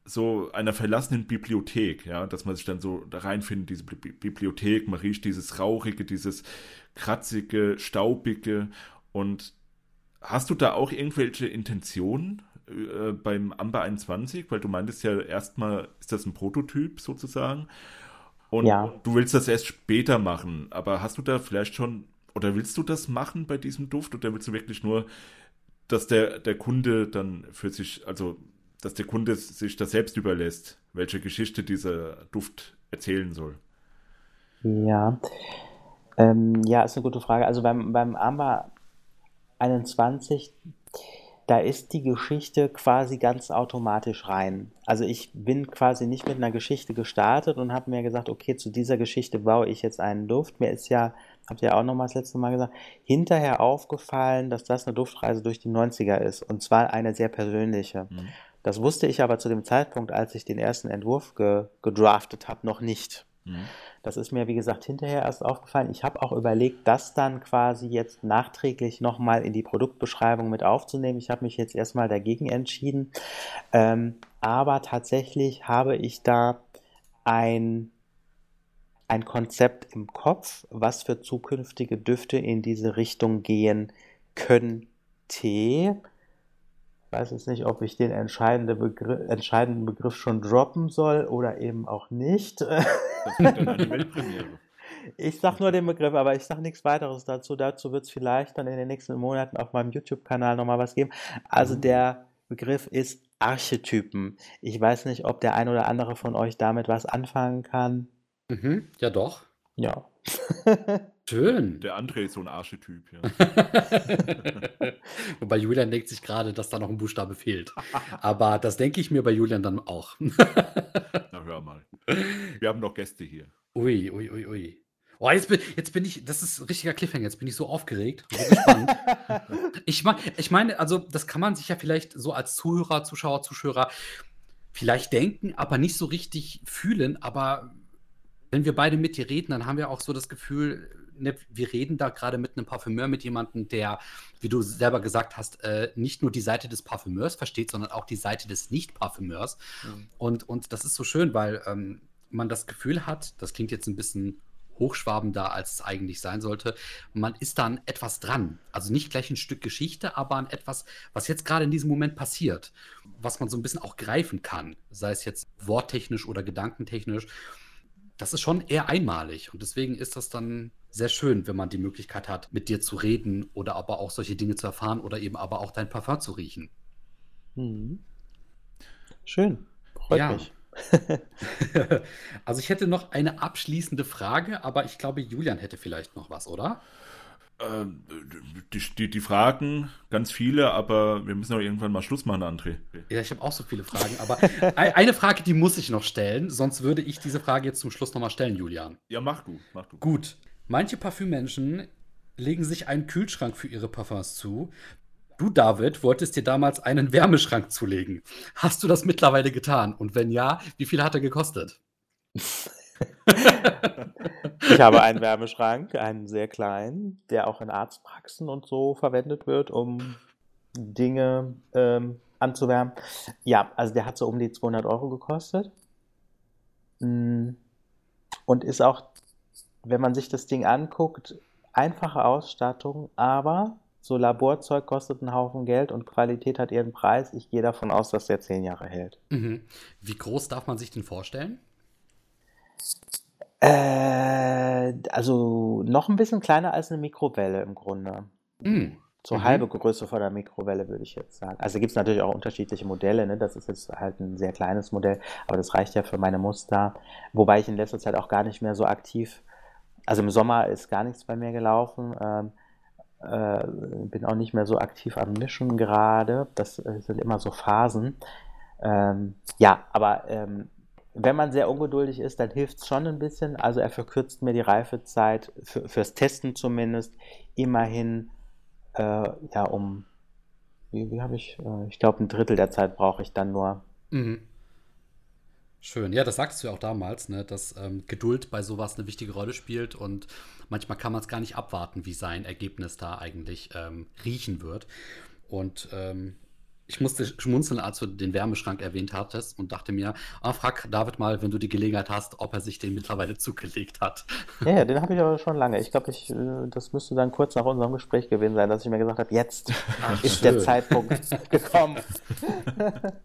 Speaker 2: so einer verlassenen Bibliothek, ja, dass man sich dann so da reinfindet, diese Bi Bibliothek, man riecht dieses Rauchige, dieses Kratzige, Staubige und hast du da auch irgendwelche Intentionen äh, beim Amber 21, weil du meintest ja erstmal, ist das ein Prototyp sozusagen. Und ja. du willst das erst später machen, aber hast du da vielleicht schon, oder willst du das machen bei diesem Duft oder willst du wirklich nur, dass der, der Kunde dann für sich, also dass der Kunde sich das selbst überlässt, welche Geschichte dieser Duft erzählen soll?
Speaker 3: Ja, ähm, ja, ist eine gute Frage. Also beim, beim Amber 21, da ist die Geschichte quasi ganz automatisch rein. Also ich bin quasi nicht mit einer Geschichte gestartet und habe mir gesagt, okay, zu dieser Geschichte baue ich jetzt einen Duft. Mir ist ja, habt ihr ja auch noch mal das letzte Mal gesagt, hinterher aufgefallen, dass das eine Duftreise durch die 90er ist. Und zwar eine sehr persönliche. Mhm. Das wusste ich aber zu dem Zeitpunkt, als ich den ersten Entwurf ge gedraftet habe, noch nicht. Mhm. Das ist mir, wie gesagt, hinterher erst aufgefallen. Ich habe auch überlegt, das dann quasi jetzt nachträglich nochmal in die Produktbeschreibung mit aufzunehmen. Ich habe mich jetzt erstmal dagegen entschieden. Ähm, aber tatsächlich habe ich da ein, ein Konzept im Kopf, was für zukünftige Düfte in diese Richtung gehen könnte weiß jetzt nicht, ob ich den entscheidende Begriff, entscheidenden Begriff schon droppen soll oder eben auch nicht. Das wird dann eine Weltpremiere. <laughs> Ich sage nur den Begriff, aber ich sage nichts weiteres dazu. Dazu wird es vielleicht dann in den nächsten Monaten auf meinem YouTube-Kanal nochmal was geben. Also mhm. der Begriff ist Archetypen. Ich weiß nicht, ob der ein oder andere von euch damit was anfangen kann.
Speaker 1: Mhm, ja, doch.
Speaker 3: Ja. <laughs>
Speaker 1: Schön.
Speaker 2: Der André ist so ein Archetyp, ja. <laughs>
Speaker 1: Wobei Julian denkt sich gerade, dass da noch ein Buchstabe fehlt. <laughs> Aber das denke ich mir bei Julian dann auch.
Speaker 2: Na, hör mal. Wir haben noch Gäste hier.
Speaker 1: Ui, ui, ui, ui. Oh, jetzt bin, jetzt bin ich, das ist ein richtiger Cliffhanger, jetzt bin ich so aufgeregt, so gespannt. ich, mein, ich meine, also das kann man sich ja vielleicht so als Zuhörer, Zuschauer, Zuschauer vielleicht denken, aber nicht so richtig fühlen. Aber wenn wir beide mit dir reden, dann haben wir auch so das Gefühl, ne, wir reden da gerade mit einem Parfümeur, mit jemandem, der, wie du selber gesagt hast, äh, nicht nur die Seite des Parfümeurs versteht, sondern auch die Seite des Nicht-Parfümeurs. Mhm. Und, und das ist so schön, weil ähm, man das Gefühl hat, das klingt jetzt ein bisschen hochschwabender, als es eigentlich sein sollte. Man ist da an etwas dran. Also nicht gleich ein Stück Geschichte, aber an etwas, was jetzt gerade in diesem Moment passiert, was man so ein bisschen auch greifen kann, sei es jetzt worttechnisch oder gedankentechnisch. Das ist schon eher einmalig und deswegen ist das dann sehr schön, wenn man die Möglichkeit hat, mit dir zu reden oder aber auch solche Dinge zu erfahren oder eben aber auch dein Parfum zu riechen.
Speaker 3: Mhm. Schön. Freut ja. mich. <laughs>
Speaker 1: also ich hätte noch eine abschließende Frage, aber ich glaube, Julian hätte vielleicht noch was, oder?
Speaker 2: Ähm, die, die, die, Fragen, ganz viele, aber wir müssen auch irgendwann mal Schluss machen, André.
Speaker 1: Ja, ich habe auch so viele Fragen, aber <laughs> eine Frage, die muss ich noch stellen, sonst würde ich diese Frage jetzt zum Schluss nochmal stellen, Julian.
Speaker 2: Ja, mach du, mach du.
Speaker 1: Gut. Manche Parfümmenschen legen sich einen Kühlschrank für ihre Parfums zu. Du, David, wolltest dir damals einen Wärmeschrank zulegen. Hast du das mittlerweile getan? Und wenn ja, wie viel hat er gekostet? <laughs>
Speaker 3: ich habe einen Wärmeschrank, einen sehr kleinen, der auch in Arztpraxen und so verwendet wird, um Dinge ähm, anzuwärmen. Ja, also der hat so um die 200 Euro gekostet. Mm. Und ist auch wenn man sich das Ding anguckt, einfache Ausstattung, aber so Laborzeug kostet einen Haufen Geld und Qualität hat ihren Preis. Ich gehe davon aus, dass der zehn Jahre hält.
Speaker 1: Mhm. Wie groß darf man sich den vorstellen?
Speaker 3: Äh, also noch ein bisschen kleiner als eine Mikrowelle im Grunde.
Speaker 1: Mhm.
Speaker 3: So mhm. halbe Größe von der Mikrowelle, würde ich jetzt sagen. Also gibt es natürlich auch unterschiedliche Modelle. Ne? Das ist jetzt halt ein sehr kleines Modell, aber das reicht ja für meine Muster. Wobei ich in letzter Zeit auch gar nicht mehr so aktiv, also im Sommer ist gar nichts bei mir gelaufen. Ähm, äh, bin auch nicht mehr so aktiv am Mischen gerade. Das äh, sind immer so Phasen. Ähm, ja, aber ähm, wenn man sehr ungeduldig ist, dann hilft es schon ein bisschen. Also er verkürzt mir die Reifezeit, für, fürs Testen zumindest, immerhin äh, ja, um, wie, wie habe ich, äh, ich glaube, ein Drittel der Zeit brauche ich dann nur. Mhm.
Speaker 1: Schön. Ja, das sagst du ja auch damals, ne, dass ähm, Geduld bei sowas eine wichtige Rolle spielt und manchmal kann man es gar nicht abwarten, wie sein Ergebnis da eigentlich ähm, riechen wird. Und ähm, ich musste schmunzeln, als du den Wärmeschrank erwähnt hattest und dachte mir, ah, frag David mal, wenn du die Gelegenheit hast, ob er sich den mittlerweile <laughs> zugelegt hat.
Speaker 3: Ja, ja den habe ich aber schon lange. Ich glaube, ich, äh, das müsste dann kurz nach unserem Gespräch gewesen sein, dass ich mir gesagt habe, jetzt Ach, ist schön. der Zeitpunkt <laughs> gekommen.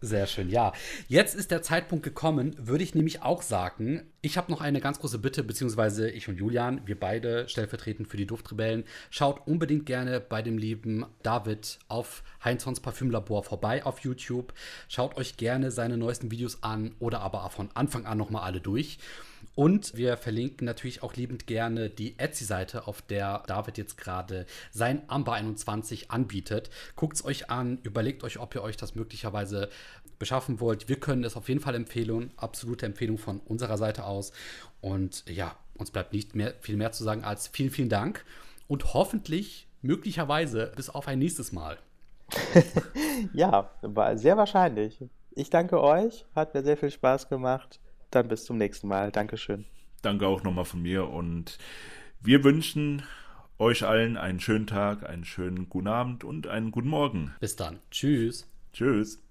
Speaker 1: Sehr schön, ja. Jetzt ist der Zeitpunkt gekommen, würde ich nämlich auch sagen. Ich habe noch eine ganz große Bitte, beziehungsweise ich und Julian, wir beide stellvertretend für die Duftrebellen, schaut unbedingt gerne bei dem lieben David auf Heinzons Parfümlabor vorbei auf YouTube. Schaut euch gerne seine neuesten Videos an oder aber von Anfang an nochmal alle durch. Und wir verlinken natürlich auch liebend gerne die Etsy-Seite, auf der David jetzt gerade sein Amber 21 anbietet. Guckt es euch an, überlegt euch, ob ihr euch das möglicherweise beschaffen wollt. Wir können es auf jeden Fall empfehlen. Absolute Empfehlung von unserer Seite aus. Und ja, uns bleibt nicht mehr, viel mehr zu sagen als vielen, vielen Dank. Und hoffentlich, möglicherweise, bis auf ein nächstes Mal. <laughs>
Speaker 3: ja, war sehr wahrscheinlich. Ich danke euch, hat mir sehr viel Spaß gemacht. Dann bis zum nächsten Mal. Dankeschön.
Speaker 2: Danke auch nochmal von mir und wir wünschen euch allen einen schönen Tag, einen schönen guten Abend und einen guten Morgen.
Speaker 1: Bis dann. Tschüss.
Speaker 2: Tschüss.